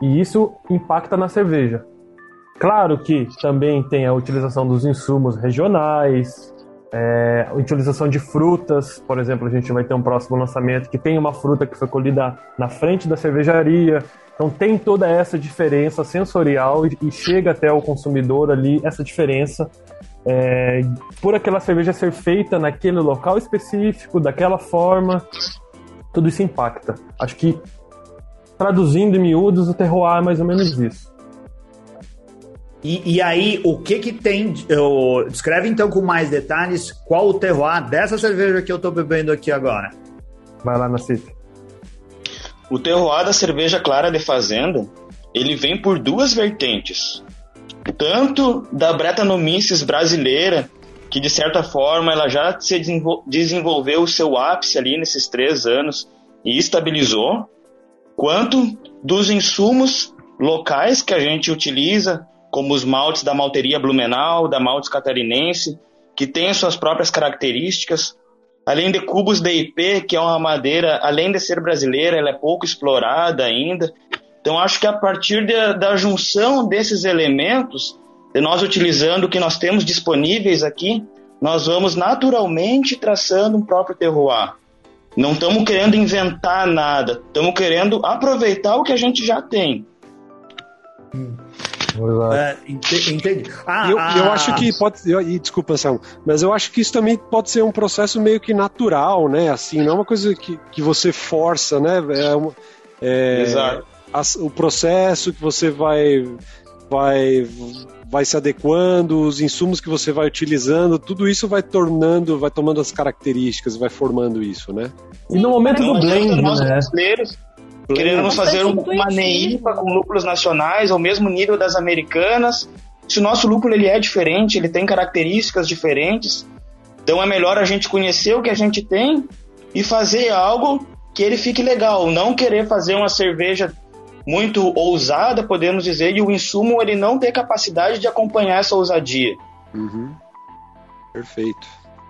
E isso impacta na cerveja. Claro que também tem a utilização dos insumos regionais, é, a utilização de frutas, por exemplo, a gente vai ter um próximo lançamento que tem uma fruta que foi colhida na frente da cervejaria. Então tem toda essa diferença sensorial e, chega até o consumidor ali essa diferença é, por aquela cerveja ser feita naquele local específico, daquela forma, tudo isso impacta. Acho que traduzindo em miúdos, o terroir é mais ou menos isso. E, e, aí, o que que tem? Eu, descreve então com mais detalhes qual o terroir dessa cerveja que eu estou bebendo aqui agora. Vai lá na cita. O terroir da cerveja clara de fazenda, ele vem por duas vertentes. Tanto da Brettanomyces brasileira, que de certa forma ela já se desenvolveu o seu ápice ali nesses três anos e estabilizou, quanto dos insumos locais que a gente utiliza como os maltes da malteria Blumenau, da maltes catarinense, que tem suas próprias características, além de cubos DIP, que é uma madeira, além de ser brasileira, ela é pouco explorada ainda. Então acho que a partir de, da junção desses elementos, de nós utilizando o que nós temos disponíveis aqui, nós vamos naturalmente traçando um próprio terroir. Não estamos querendo inventar nada, estamos querendo aproveitar o que a gente já tem. Hum. É, entendi. Ah, eu, ah, eu acho que pode. Eu, e desculpa, Sam, mas eu acho que isso também pode ser um processo meio que natural, né? Assim, não é uma coisa que, que você força, né? É, é, Exato. o processo que você vai, vai, vai se adequando, os insumos que você vai utilizando, tudo isso vai tornando, vai tomando as características, vai formando isso, né? E no momento do blend, né? Queremos fazer uma neipa com lúpulos nacionais ao mesmo nível das americanas. Se o nosso lúpulo ele é diferente, ele tem características diferentes, então é melhor a gente conhecer o que a gente tem e fazer algo que ele fique legal, não querer fazer uma cerveja muito ousada, podemos dizer, e o insumo ele não ter capacidade de acompanhar essa ousadia. Uhum. Perfeito.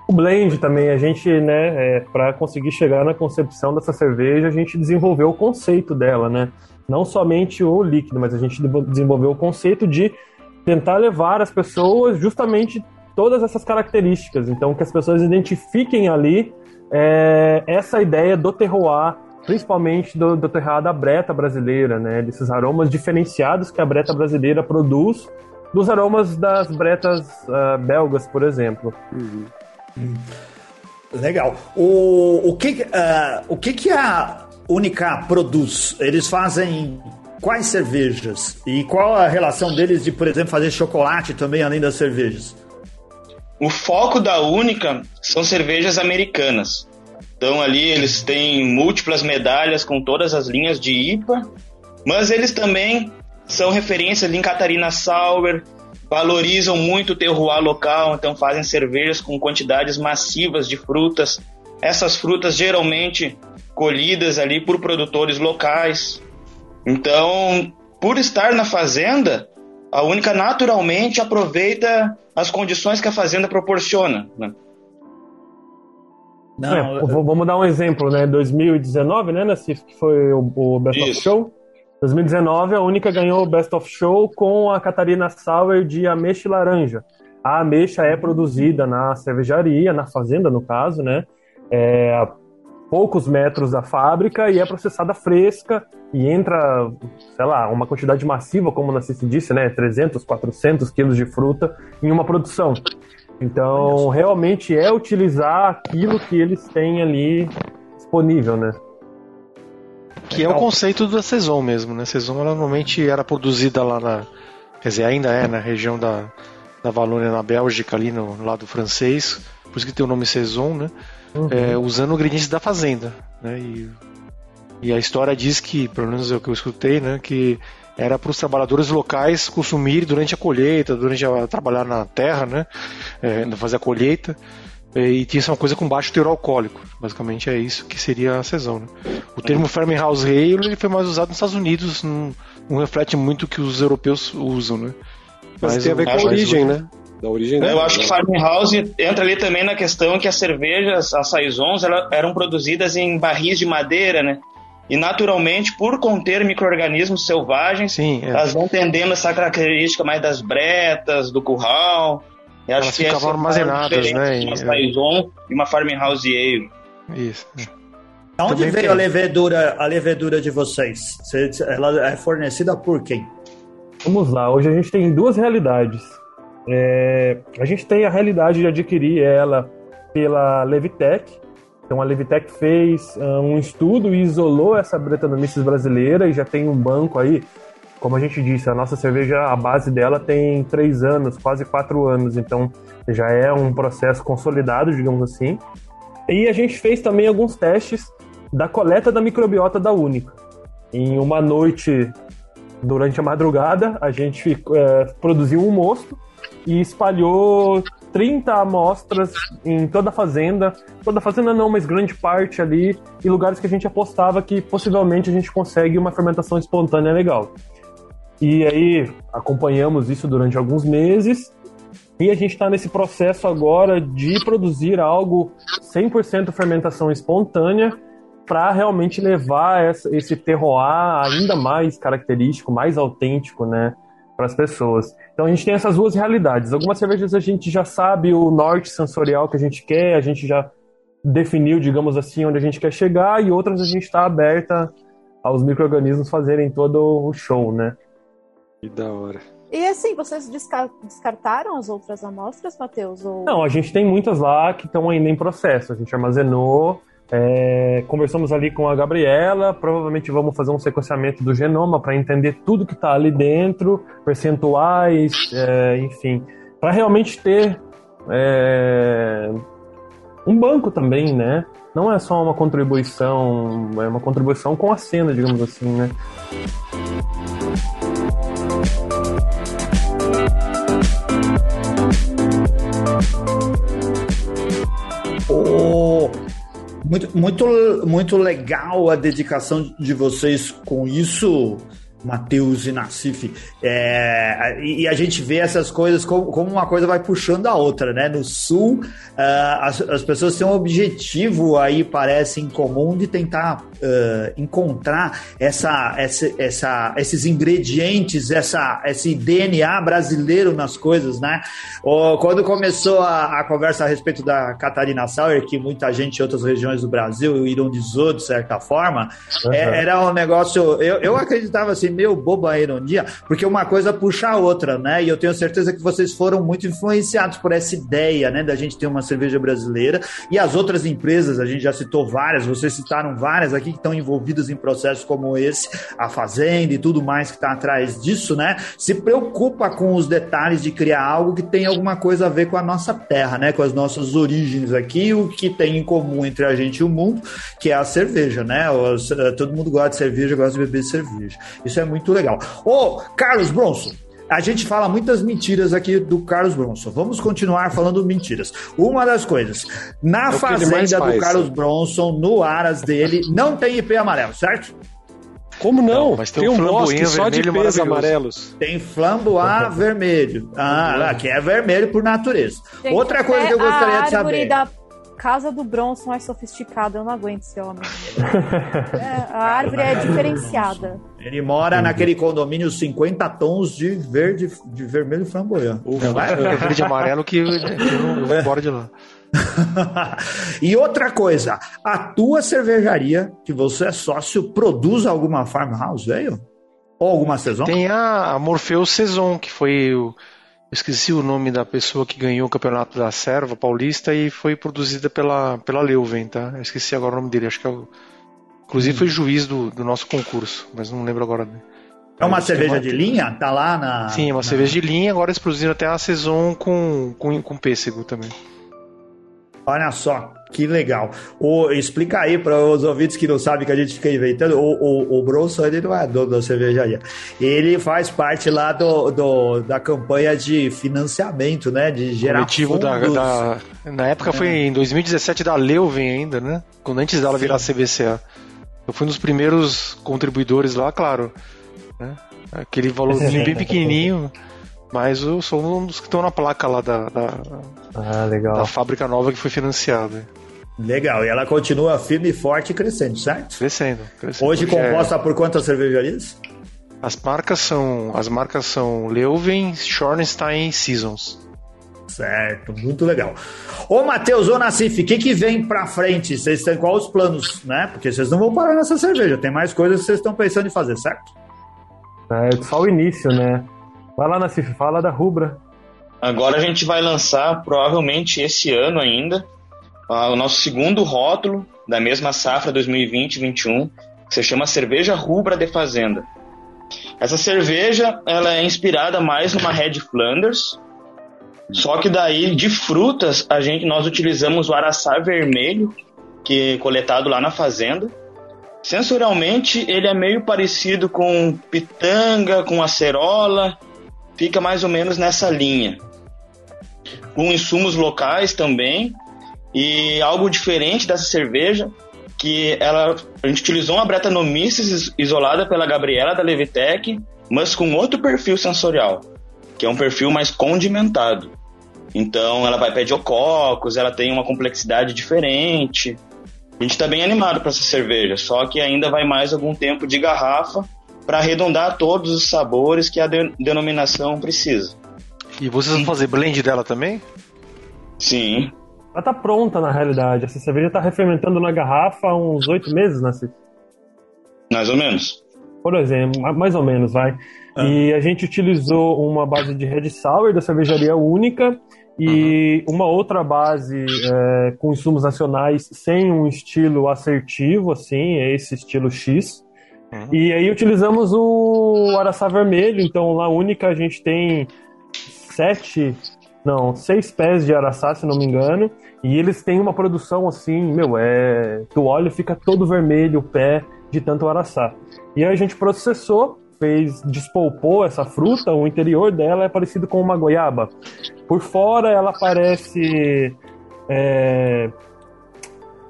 O blend também, a gente, né, é, para conseguir chegar na concepção dessa cerveja, a gente desenvolveu o conceito dela, né? Não somente o líquido, mas a gente desenvolveu o conceito de tentar levar as pessoas justamente todas essas características. Então, que as pessoas identifiquem ali é, essa ideia do terroir, principalmente do, do terroir da breta brasileira, né? Desses aromas diferenciados que a breta brasileira produz dos aromas das bretas uh, belgas, por exemplo. Uhum. Legal. O, o, que, uh, o que, que a Unica produz? Eles fazem quais cervejas? E qual a relação deles de, por exemplo, fazer chocolate também, além das cervejas? O foco da Única são cervejas americanas. Então ali eles têm múltiplas medalhas com todas as linhas de IPA, mas eles também são referências em Catarina Sour, valorizam muito o terroir local, então fazem cervejas com quantidades massivas de frutas. Essas frutas geralmente colhidas ali por produtores locais. Então, por estar na fazenda, a Única naturalmente aproveita as condições que a fazenda proporciona. Né? Não, é, vamos dar um exemplo, né? 2019, né, Nassif, que foi o, o Best Isso. of Show. 2019, a Única ganhou o Best of Show com a Catarina Sauer de ameixa e laranja. A ameixa é produzida na cervejaria, na fazenda, no caso, né? É, a poucos metros da fábrica e é processada fresca e entra, sei lá, uma quantidade massiva, como o Nassim disse, né? 300, 400 quilos de fruta em uma produção. Então, realmente é utilizar aquilo que eles têm ali disponível, né? Que é o conceito da Saison mesmo, né? Saison normalmente era produzida lá na. Quer dizer, ainda é na região da, da Valônia, na Bélgica, ali no lado francês, por isso que tem o nome Saison, né? Uhum. É, usando ingredientes da fazenda, né? E, e a história diz que, pelo menos é o que eu escutei, né? Que era para os trabalhadores locais consumirem durante a colheita, durante a trabalhar na terra, né? É, fazer a colheita. E tinha uma coisa com baixo teor alcoólico. Basicamente é isso que seria a Saison. Né? O termo Farmhouse Ale ele foi mais usado nos Estados Unidos, não, não reflete muito o que os europeus usam, né? Mas, Mas tem a ver com a origem, né? Da origem Eu acho que Farmhouse entra ali também na questão que as cervejas, as saisons, eram produzidas em barris de madeira, né? E naturalmente, por conter micro-organismos selvagens, Sim, é. elas vão tendendo essa característica mais das bretas, do curral. Eu acho elas que ficavam armazenadas, né? Uma Saison e uma Farmhouse Ale. Isso. É. Onde Também veio a levedura, a levedura de vocês? Ela é fornecida por quem? Vamos lá, hoje a gente tem duas realidades. É, a gente tem a realidade de adquirir ela pela Levitec. Então a Levitec fez uh, um estudo e isolou essa Brettanomyces brasileira e já tem um banco aí. Como a gente disse, a nossa cerveja, a base dela tem três anos, quase quatro anos, então já é um processo consolidado, digamos assim. E a gente fez também alguns testes da coleta da microbiota da Única. Em uma noite durante a madrugada, a gente é, produziu um mosto e espalhou 30 amostras em toda a fazenda. Toda a fazenda não, mas grande parte ali, em lugares que a gente apostava que possivelmente a gente consegue uma fermentação espontânea legal. E aí acompanhamos isso durante alguns meses. E a gente está nesse processo agora de produzir algo 100% fermentação espontânea para realmente levar esse terroir ainda mais característico, mais autêntico, né, para as pessoas. Então a gente tem essas duas realidades. Algumas cervejas a gente já sabe o norte sensorial que a gente quer, a gente já definiu, digamos assim, onde a gente quer chegar, e outras a gente está aberta aos micro-organismos fazerem todo o show, né? Que da hora. E assim, vocês descartaram as outras amostras, Matheus? Ou... Não, a gente tem muitas lá que estão ainda em processo. A gente armazenou, é, conversamos ali com a Gabriela, provavelmente vamos fazer um sequenciamento do genoma para entender tudo que está ali dentro, percentuais, é, enfim, para realmente ter é, um banco também, né? Não é só uma contribuição, é uma contribuição com a cena, digamos assim, né? Oh, muito, muito, muito legal a dedicação de vocês com isso. Matheus e Nassif. É, e, e, a gente vê essas coisas como, como, uma coisa vai puxando a outra, né? No Sul, uh, as, as, pessoas têm um objetivo aí, parece, em comum de tentar uh, encontrar essa, essa, essa, esses ingredientes, essa, esse DNA brasileiro nas coisas, né? quando começou a, a, conversa a respeito da Catarina Sauer, que muita gente em outras regiões do Brasil ironizou de certa forma, uhum. é, era um negócio. Eu, eu acreditava assim, meio bobo a ironia, porque uma coisa puxa a outra, né? E eu tenho certeza que vocês foram muito influenciados por essa ideia, né? Da gente ter uma cerveja brasileira e as outras empresas, a gente já citou várias, vocês citaram várias aqui que estão envolvidas em processos como esse, a Fazenda e tudo mais que está atrás disso, né? Se preocupa com os detalhes de criar algo que tem alguma coisa a ver com a nossa terra, né? Com as nossas origens aqui, o que tem em comum entre a gente e o mundo, que é a cerveja, né? Eh, todo mundo gosta de cerveja, gosta de beber cerveja. Isso é muito legal. Ô, Carlos Bronson, a gente fala muitas mentiras aqui do Carlos Bronson. Vamos continuar falando mentiras. Uma das coisas, na é fazenda do Carlos Bronson, no aras dele, não tem IP amarelo, certo? Como não? não mas tem, tem um, bosque só de pés amarelos. Tem flamboar vermelho. Ah, que é vermelho por natureza. Gente, Outra coisa que eu gostaria de saber. Da casa do Bronson é sofisticada, eu não aguento esse homem. é, a árvore é diferenciada. Ele mora naquele condomínio 50 tons de verde, de vermelho flamboyante. O verde e amarelo que eu vou embora de lá. e outra coisa, a tua cervejaria, que você é sócio, produz alguma farmhouse, velho? Ou alguma saison? Tem a Morpheus Saison, que foi o eu esqueci o nome da pessoa que ganhou o campeonato da Serva Paulista e foi produzida pela, pela Leuven, tá? Eu esqueci agora o nome dele, acho que é o. Inclusive foi juiz do, do nosso concurso, mas não lembro agora. É uma cerveja uma... de linha? Tá lá na. Sim, é uma na... cerveja de linha, agora eles produziram até a Saison com, com, com pêssego também. Olha só, Que legal. O, explica aí para os ouvintes que não sabem que a gente fica inventando. O, o, o Bronson ele não é dono da cervejaria. Ele faz parte lá do, do da campanha de financiamento, né? De gerar Coletivo da, da, Na época é. foi em 2017 da Leuven ainda, né? Quando antes dela Sim. virar CVCA. Eu fui um dos primeiros contribuidores lá, claro. Né? Aquele valor bem pequenininho. Mas eu sou um dos que estão na placa lá da, da, ah, da fábrica nova que foi financiada. Legal, e ela continua firme, forte e crescendo, certo? Crescendo. crescendo Hoje composta é... por quantas cervejarias? As marcas são as marcas são Leuven, Schornstein e Seasons. Certo, muito legal. Ô Matheus, ô Nassif, o que, que vem pra frente? Vocês têm quais os planos, né? Porque vocês não vão parar nessa cerveja, tem mais coisas que vocês estão pensando em fazer, certo? É só o início, né? Vai lá, Nassif, fala da Rubra. Agora a gente vai lançar, provavelmente esse ano ainda, o nosso segundo rótulo da mesma safra 2020-21, que se chama Cerveja Rubra de Fazenda. Essa cerveja ela é inspirada mais numa Red Flanders, só que daí de frutas a gente nós utilizamos o araçá vermelho que é coletado lá na fazenda. Sensorialmente ele é meio parecido com pitanga, com acerola, fica mais ou menos nessa linha. Com insumos locais também e algo diferente dessa cerveja que ela a gente utilizou uma Brettanomyces isolada pela Gabriela da Levitec, mas com outro perfil sensorial, que é um perfil mais condimentado. Então ela vai pediococcus, ela tem uma complexidade diferente. A gente está bem animado para essa cerveja, só que ainda vai mais algum tempo de garrafa para arredondar todos os sabores que a de denominação precisa. E vocês vão fazer blend dela também? Sim. Ela tá pronta na realidade. Essa cerveja tá refermentando na garrafa há uns oito meses, né? Mais ou menos. Por exemplo, mais ou menos, vai. Ah. E a gente utilizou uma base de Red Sour da cervejaria única e uhum. uma outra base é, com insumos nacionais sem um estilo assertivo, assim, é esse estilo X. Uhum. E aí utilizamos o araçá vermelho, então na única a gente tem sete não, seis pés de araçá, se não me engano. E eles têm uma produção assim, meu, é. Tu olha fica todo vermelho o pé de tanto araçá. E aí a gente processou, fez, despolpou essa fruta, o interior dela é parecido com uma goiaba. Por fora ela parece. É,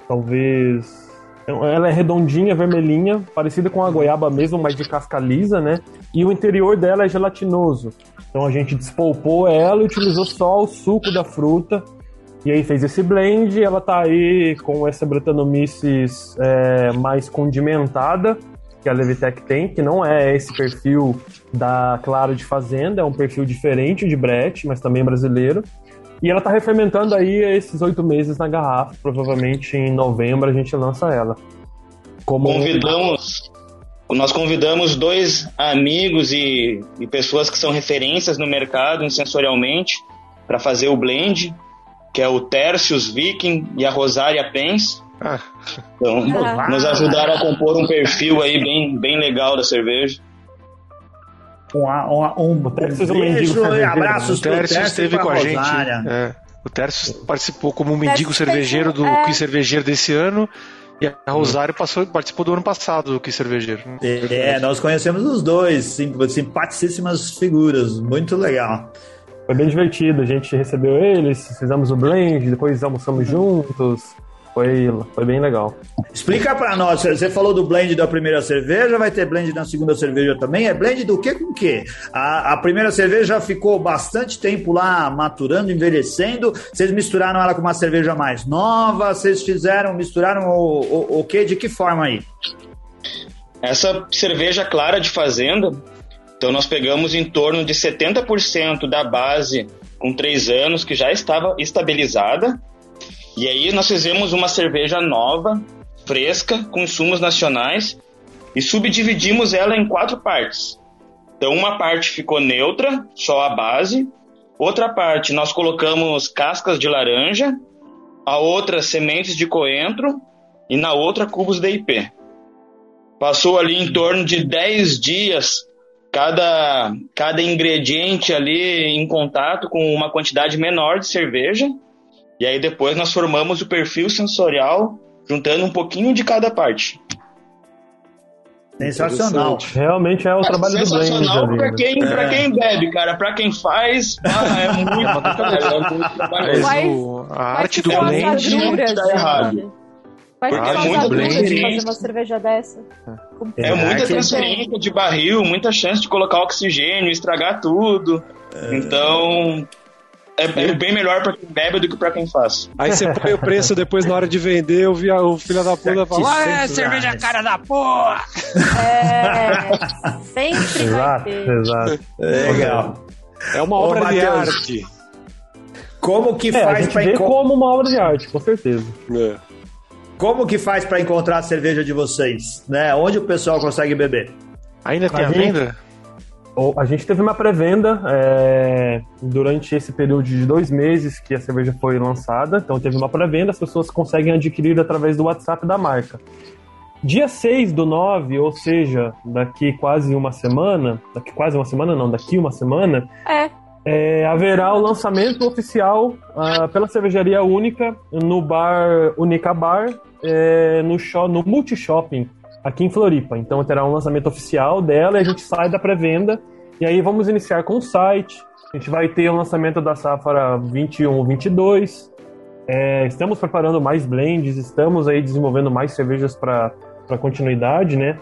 talvez. Ela é redondinha, vermelhinha, parecida com a goiaba mesmo, mas de casca lisa, né? E o interior dela é gelatinoso. Então a gente despolpou ela e utilizou só o suco da fruta. E aí fez esse blend, ela tá aí com essa Brettanomyces é, mais condimentada, que a Levitec tem, que não é esse perfil da Claro de Fazenda, é um perfil diferente de Brett, mas também brasileiro. E ela tá refermentando aí esses oito meses na garrafa, provavelmente em novembro a gente lança ela. Como Convidamos nós convidamos dois amigos e, e pessoas que são referências no mercado sensorialmente para fazer o blend, que é o Tercius Viking e a Rosária Pence. Então, ah. nos ajudaram a compor um perfil aí bem, bem legal da cerveja. Um, um, um beijo e abraços O Tércio esteve com a gente. É, o Tércio participou como um mendigo cervejeiro do é... cervejeiro desse ano e a Rosário passou, participou do ano passado do Que Cervejeiro. É, nós conhecemos os dois, simpaticíssimas figuras, muito legal. Foi bem divertido, a gente recebeu eles, fizemos o blend, depois almoçamos juntos. Foi, foi bem legal. Explica para nós, você falou do blend da primeira cerveja, vai ter blend na segunda cerveja também? É blend do que com o que? A, a primeira cerveja ficou bastante tempo lá maturando, envelhecendo. Vocês misturaram ela com uma cerveja mais nova? Vocês fizeram, misturaram o, o, o que? De que forma aí? Essa cerveja clara de fazenda, então nós pegamos em torno de 70% da base com três anos, que já estava estabilizada, e aí nós fizemos uma cerveja nova, fresca, com insumos nacionais e subdividimos ela em quatro partes. Então uma parte ficou neutra, só a base. Outra parte nós colocamos cascas de laranja, a outra sementes de coentro e na outra cubos de IP. Passou ali em torno de 10 dias cada, cada ingrediente ali em contato com uma quantidade menor de cerveja E aí depois nós formamos o perfil sensorial juntando um pouquinho de cada parte. Sensacional. Realmente é o é trabalho do Blend. Sensacional pra quem, é. pra quem bebe, cara. Pra quem faz, ah, é muito, é muito trabalho. a arte do Blend tá errado. Vai Porque é muito fazer uma cerveja dessa. É, é muita transferência de barril, muita chance de colocar oxigênio, estragar tudo. É. Então, é, é, bem melhor pra quem bebe do que pra quem faz. Aí você põe o preço depois na hora de vender, o, via, o filho da puta fala: Ah, é cerveja cara da porra! É, sempre exato, vai ter. Exato. Legal. É uma obra Ô, de arte. Como que é, faz a gente pra vê como uma obra de arte, com certeza. É. Como que faz para encontrar a cerveja de vocês? Né? Onde o pessoal consegue beber? Ainda tem a, a venda? A gente teve uma pré-venda é, durante esse período de dois meses que a cerveja foi lançada. Então teve uma pré-venda, as pessoas conseguem adquirir através do WhatsApp da marca. Dia 6 do 9, ou seja, daqui quase uma semana, daqui quase uma semana não, daqui uma semana, é. É, haverá o lançamento oficial uh, pela cervejaria única no bar Unica Bar, é, no, show, no Multi Shopping, aqui em Floripa. Então terá um lançamento oficial dela e a gente sai da pré-venda. E aí vamos iniciar com o site. A gente vai ter o lançamento da safra 21-22. É, estamos preparando mais blends, estamos aí desenvolvendo mais cervejas para continuidade, né?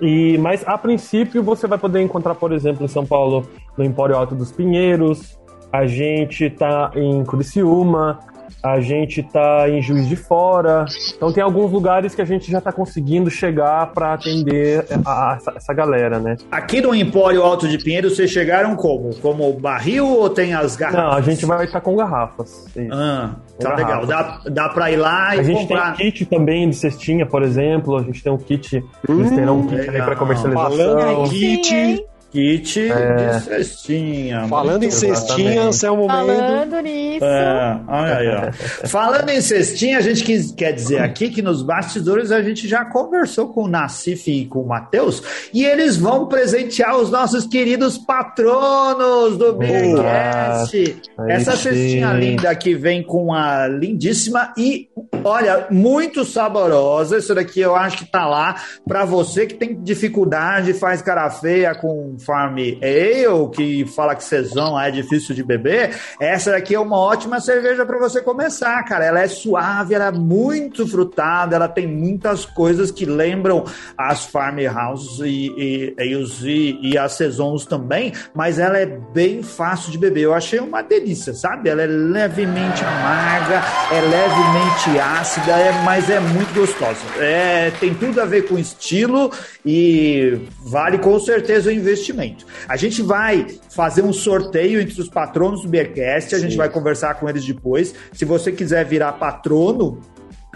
E, mas a princípio você vai poder encontrar, por exemplo, em São Paulo, no Empório Alto dos Pinheiros, a gente tá em Criciúma, a gente tá em Juiz de Fora. Então tem alguns lugares que a gente já tá conseguindo chegar para atender a, a, essa, essa, galera, né? Aqui no Empório Alto de Pinheiro, vocês chegaram como? Como barril ou tem as garrafas? Não, a gente vai estar tá com garrafas. Ah, tá garrafas. legal. Dá, dá pra ir lá e A gente comprar. tem kit também de cestinha, por exemplo. A gente tem um kit, hum, eles terão um kit legal. pra comercialização. Falando kit... Kit é. de cestinha. Falando em cestinha, Anselmo Falando nisso. É, olha aí, ó. Falando em cestinha, a gente quis, quer dizer aqui que nos bastidores a gente já conversou com o Nassif e com o Matheus e eles vão presentear os nossos queridos patronos do Beercast. Essa cestinha linda que vem com a lindíssima e, olha, muito saborosa. Isso daqui eu acho que tá lá para você que tem dificuldade, faz cara feia com Farm Ale, que fala que Saison é difícil de beber, essa daqui é uma ótima cerveja para você começar, cara. Ela é suave, ela é muito frutada, ela tem muitas coisas que lembram as Farmhouse e, e, e, e as Saisons também, mas ela é bem fácil de beber. Eu achei uma delícia, sabe? Ela é levemente amarga, é levemente ácida, é, mas é muito gostosa. É, tem tudo a ver com estilo e vale com certeza o investimento investimento. A gente vai fazer um sorteio entre os patronos do Beercast, a Sim. gente vai conversar com eles depois. Se você quiser virar patrono,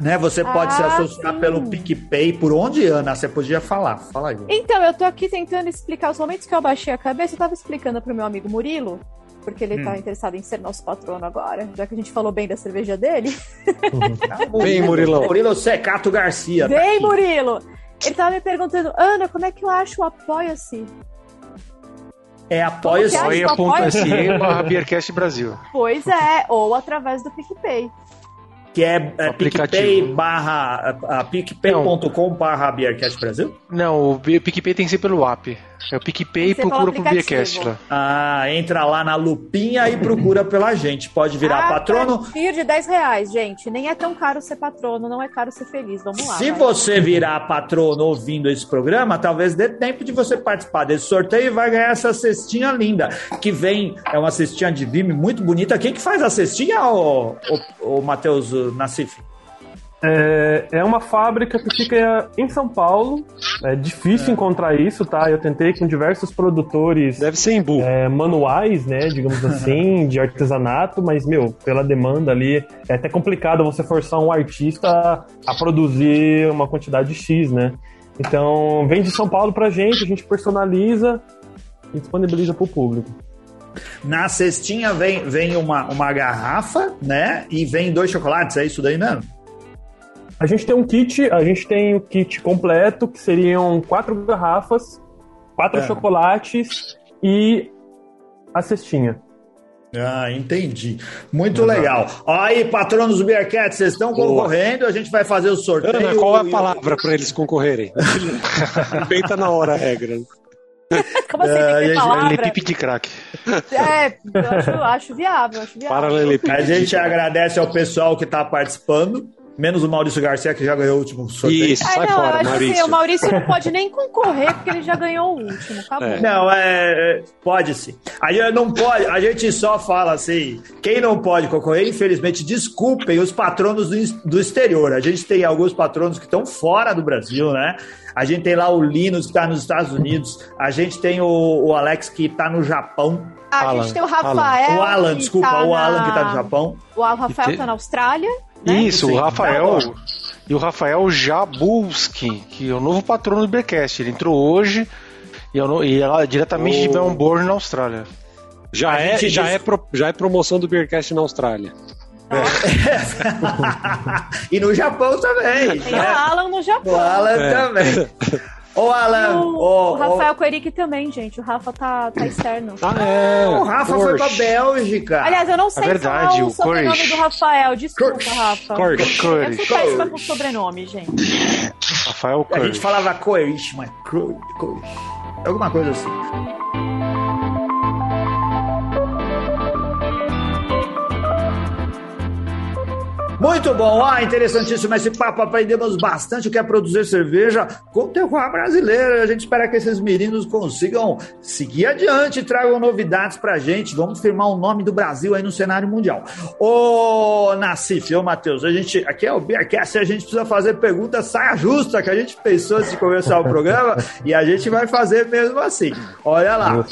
né? Você pode ah, se associar sim. pelo PicPay. Por onde, Ana? Você podia falar. Fala aí. Então, eu tô aqui tentando explicar os momentos que eu abaixei a cabeça. Eu tava explicando pro meu amigo Murilo, porque ele tá hum. tá interessado em ser nosso patrono agora, já que a gente falou bem da cerveja dele. Uhum. Vem, Murilo. Murilo Secato Garcia. Tá Vem, tá Murilo. Ele tava me perguntando, Ana, como é que eu acho o Apoia-se? É apoia-se. Apoia.se barra Beercast Brasil. Pois é, ou através do PicPay que é, é PicPay barra picpay.com barra Beercast Brasil? Não, o PicPay tem que ser pelo app. É o PicPay e procura pro Beercast lá. Ah, entra lá na lupinha e procura pela gente. Pode virar ah, patrono. A partir de 10 reais, gente. Nem é tão caro ser patrono, não é caro ser feliz. Vamos lá. Se vai. você virar patrono ouvindo esse programa, talvez dê tempo de você participar desse sorteio e vai ganhar essa cestinha linda. Que vem, é uma cestinha de Vime muito bonita. Quem que faz a cestinha, ô, ô, ô Matheus Nassif? É, é uma fábrica que fica em São Paulo. É difícil é. encontrar isso, tá? Eu tentei com diversos produtores. Deve ser em Bu. É, manuais, né? Digamos assim, de artesanato, mas, meu, pela demanda ali, é até complicado você forçar um artista a produzir uma quantidade X, né? Então, vem de São Paulo pra gente, a gente personaliza e disponibiliza pro público. Na cestinha vem, vem uma, uma garrafa, né? E vem dois chocolates, é isso daí mesmo? A gente tem um kit, a gente tem o kit completo, que seriam quatro garrafas, quatro é. chocolates e a cestinha. Ah, entendi. Muito Exato. legal. Aí, patronos do Beercat, vocês estão concorrendo, a gente vai fazer o sorteio. Ana, qual é a palavra para eles concorrerem? Feita na hora a regra. Como assim, é, tem que palavra? de crack. É, eu acho, acho viável, acho viável. A gente agradece ao pessoal que está participando. Menos o Maurício Garcia, que já ganhou o último sorteio. Isso, sai não, fora, Maurício. Assim, o Maurício não pode nem concorrer, porque ele já ganhou o último. Acabou. É. Não, é. Pode sim. A gente não pode, a gente só fala assim. Quem não pode concorrer, infelizmente, desculpem os patronos do, do exterior. A gente tem alguns patronos que estão fora do Brasil, né? A gente tem lá o Linus, que está nos Estados Unidos. A gente tem o, o Alex, que está no Japão. Ah, a gente tem o Rafael. Alan. O Alan, desculpa, tá o Alan na... que está no Japão. O Rafael está na Austrália. Né? Isso, o Rafael. E o Rafael Jabulski, que é o novo patrono do Beercast. Ele entrou hoje e, eu, e é diretamente oh. de Melbourne, na Austrália. Já é, já, é pro, já é promoção do Beercast na Austrália. É. e no Japão também. Tem né? o Alan no Japão. O Alan é. também. Ô, Alan. O, o, o Rafael o... Coeric também, gente. O Rafa tá, tá externo. Ah, é. O Rafa Corch. foi pra Bélgica. Aliás, eu não sei é verdade, falar o, sobrenome do Rafael. Desculpa, Corch. Rafa. Corch. Eu sou péssima com sobrenome, gente. Rafael Corch. A gente falava Coerich, mas Corch. Alguma coisa assim. Muito bom, ah, interessantíssimo esse papo. Aprendemos bastante o que é produzir cerveja terroir brasileiro. A gente espera que esses meninos consigam seguir adiante e tragam novidades pra gente. Vamos firmar o nome do Brasil aí no cenário mundial. Ô, Nassif, ô, Matheus, a gente, aqui é o Beercast, a gente precisa fazer perguntas saia justa que a gente pensou antes de começar o programa e a gente vai fazer mesmo assim. Olha lá.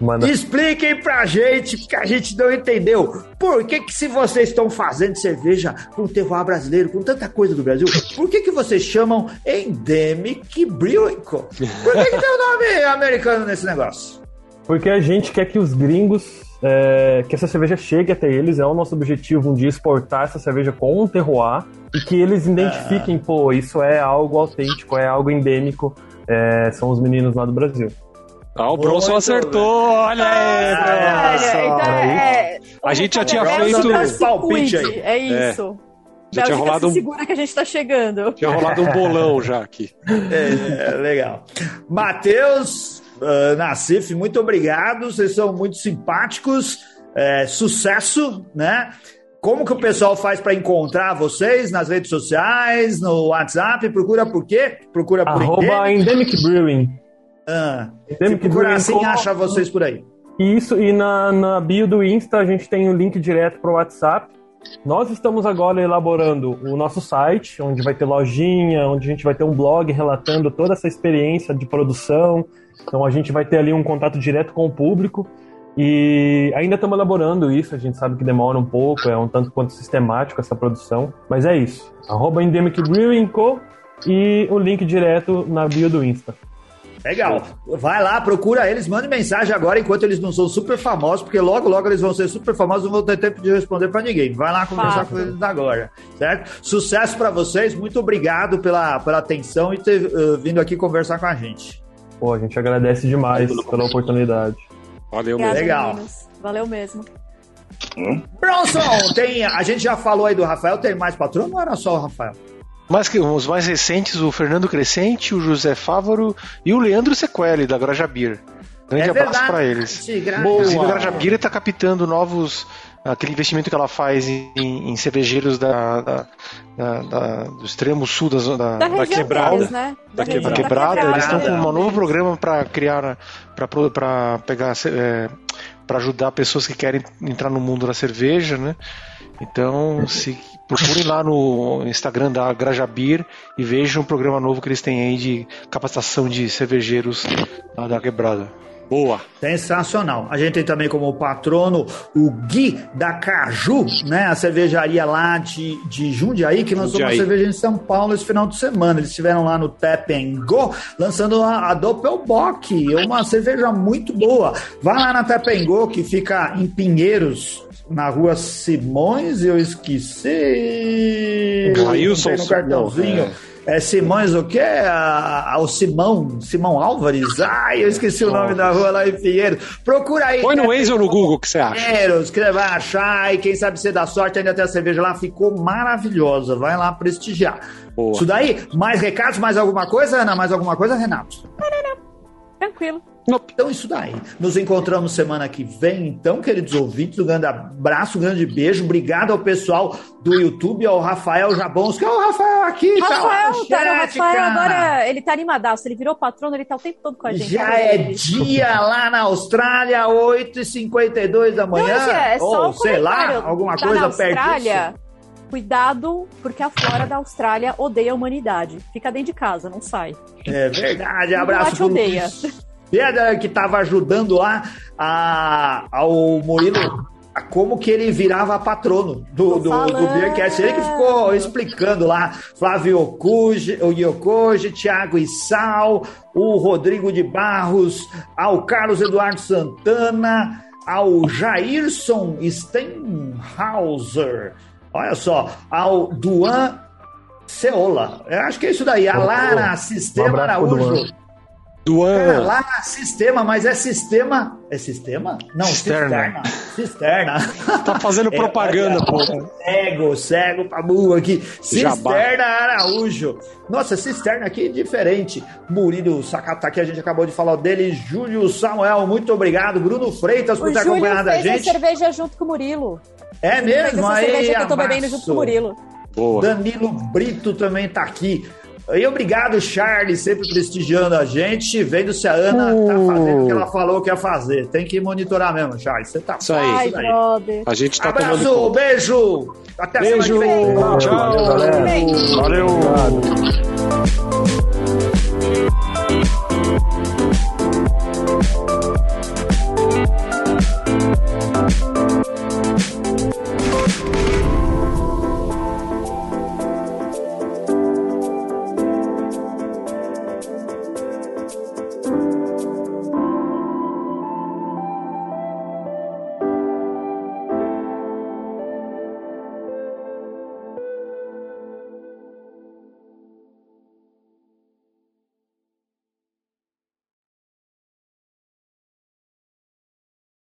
Manda. Expliquem pra gente, porque a gente não entendeu. Por que que se vocês estão fazendo cerveja com terroir brasileiro, com tanta coisa do Brasil, por que que vocês chamam Endemic Brewing Por que que tem o um nome americano nesse negócio? Porque a gente quer que os gringos, é, que essa cerveja chegue até eles, é o nosso objetivo um dia exportar essa cerveja com um terroir e que eles identifiquem, ah. pô, isso é algo autêntico, é algo endêmico, é, são os meninos lá do Brasil. Ah, o Bronson Muito acertou! Bem. Olha aí, ah, então é, A gente já tinha feito. Palpite aí. É isso. É. Já, tinha rolado um... segura que a gente tá chegando. Tinha rolado um bolão já aqui. É, legal. Matheus, uh, Nassif, muito obrigado. Vocês são muito simpáticos. É, sucesso, né? Como que o pessoal faz para encontrar vocês nas redes sociais, no WhatsApp? Procura por quê? Procura por Arroba Endemic Brewing. Ah, se procurar assim, acha vocês por aí. Isso, e na, na bio do Insta a gente tem o um link direto para o WhatsApp. Nós estamos agora elaborando o nosso site, onde vai ter lojinha, onde a gente vai ter um blog relatando toda essa experiência de produção. Então a gente vai ter ali um contato direto com o público. E ainda estamos elaborando isso, a gente sabe que demora um pouco, é um tanto quanto sistemático essa produção. Mas é isso. Arroba Endemic Brewing Co. e o link direto na bio do Insta. Legal. Vai lá, procura eles, mande mensagem agora enquanto eles não são super famosos, porque logo, logo eles vão ser super famosos e não vão ter tempo de responder para ninguém. Vai lá conversar Fácil. com eles agora, certo? Sucesso para vocês, muito obrigado pela, pela atenção e ter uh, vindo aqui conversar com a gente. Pô, a gente agradece demais pela oportunidade. Valeu mesmo. Legal. Meninos. Valeu mesmo. Hum? Bronson, tem, a gente já falou aí do Rafael, tem mais patrono ou era só o Rafael? Mas que os mais recentes, o Fernando Crescente, o José Fávaro e o Leandro Sequeli, da Grajabir. Grande é abraço para eles. Inclusive, a Grajabir está captando novos. Aquele investimento que ela faz em, em cervejeiros da, da, da, da, do extremo sul da, da, da quebrada. Deles, né? Da, da quebrada. quebrada. Eles estão com um novo programa para criar, para pegar, é, para ajudar pessoas que querem entrar no mundo da cerveja, né? Então, se procurem lá no Instagram da Grajabir e vejam um programa novo que eles têm aí de capacitação de cervejeiros da quebrada. Boa. Sensacional. A gente tem também como patrono o Gui da Caju, né? A cervejaria lá de, de Jundiaí, que lançou Jundiaí. uma cerveja em São Paulo esse final de semana. Eles estiveram lá no Tap Go, lançando a, a Doppelbock, uma cerveja muito boa. Vai lá na Tap Go, que fica em Pinheiros, na rua Simões, eu esqueci. Ailson no cartãozinho. É. é Simões o quê? Ah, o Simão, Simão Álvares. Ai, eu esqueci o nome da rua lá em Pinheiro. Procura aí. Põe no Waze ou no Google, o que você acha? Pinheiros, que você vai achar e quem sabe você dá sorte, ainda tem a cerveja lá, ficou maravilhosa. Vai lá prestigiar. Boa. Isso daí, mais recados, mais alguma coisa, Ana? Mais alguma coisa, Renato? Não, não, não. Tranquilo. Então, isso daí. Nos encontramos semana que vem, então, queridos ouvintes. Um grande abraço, um grande beijo. Obrigado ao pessoal do YouTube, ao Rafael Jabons, que é o Rafael aqui. Tá Rafael, tá, o Rafael agora, ele tá animadaço. Ele virou patrono, ele tá o tempo todo com a gente. Já é dia lá na Austrália, 8h52 da manhã. Não, é só ou, sei lá, alguma tá coisa na Austrália, perto Cuidado, porque a flora da Austrália odeia a humanidade. Fica dentro de casa, não sai. É verdade. Abraço pro odeia. Pedra que estava ajudando lá a, ao Murilo a como que ele virava patrono do, do, do Beercast. Ele que ficou explicando lá. Flávio Yokoji, o Yokoji, Thiago Issal, o Rodrigo de Barros, ao Carlos Eduardo Santana, ao Jairson Steinhauser, olha só, ao Duan Ceola. Eu acho que é isso daí. A Lara Sistema Araújo. Duan. lá, sistema, mas é sistema. É sistema? Não, cisterna. Cisterna. Tá fazendo é, propaganda, é, pô. Cego, cego pra burro aqui. Cisterna Araújo. Nossa, cisterna aqui é diferente. Murilo Sacato tá aqui, a gente acabou de falar dele. Júlio Samuel, muito obrigado. Bruno Freitas por o ter Júlio acompanhado a gente. A cerveja junto com o Murilo. É mesmo? Aí, cerveja que eu tô bebendo junto com o Murilo. Boa. Danilo Brito também tá aqui. E obrigado, Charles, sempre prestigiando a gente, vendo se a Ana uh. tá fazendo o que ela falou que ia fazer. Tem que monitorar mesmo, Charles. Você tá Isso aí. Ai, aí. A gente tá Abraço, tomando beijo. Até beijo. semana que vem. Tchau. Valeu. Valeu.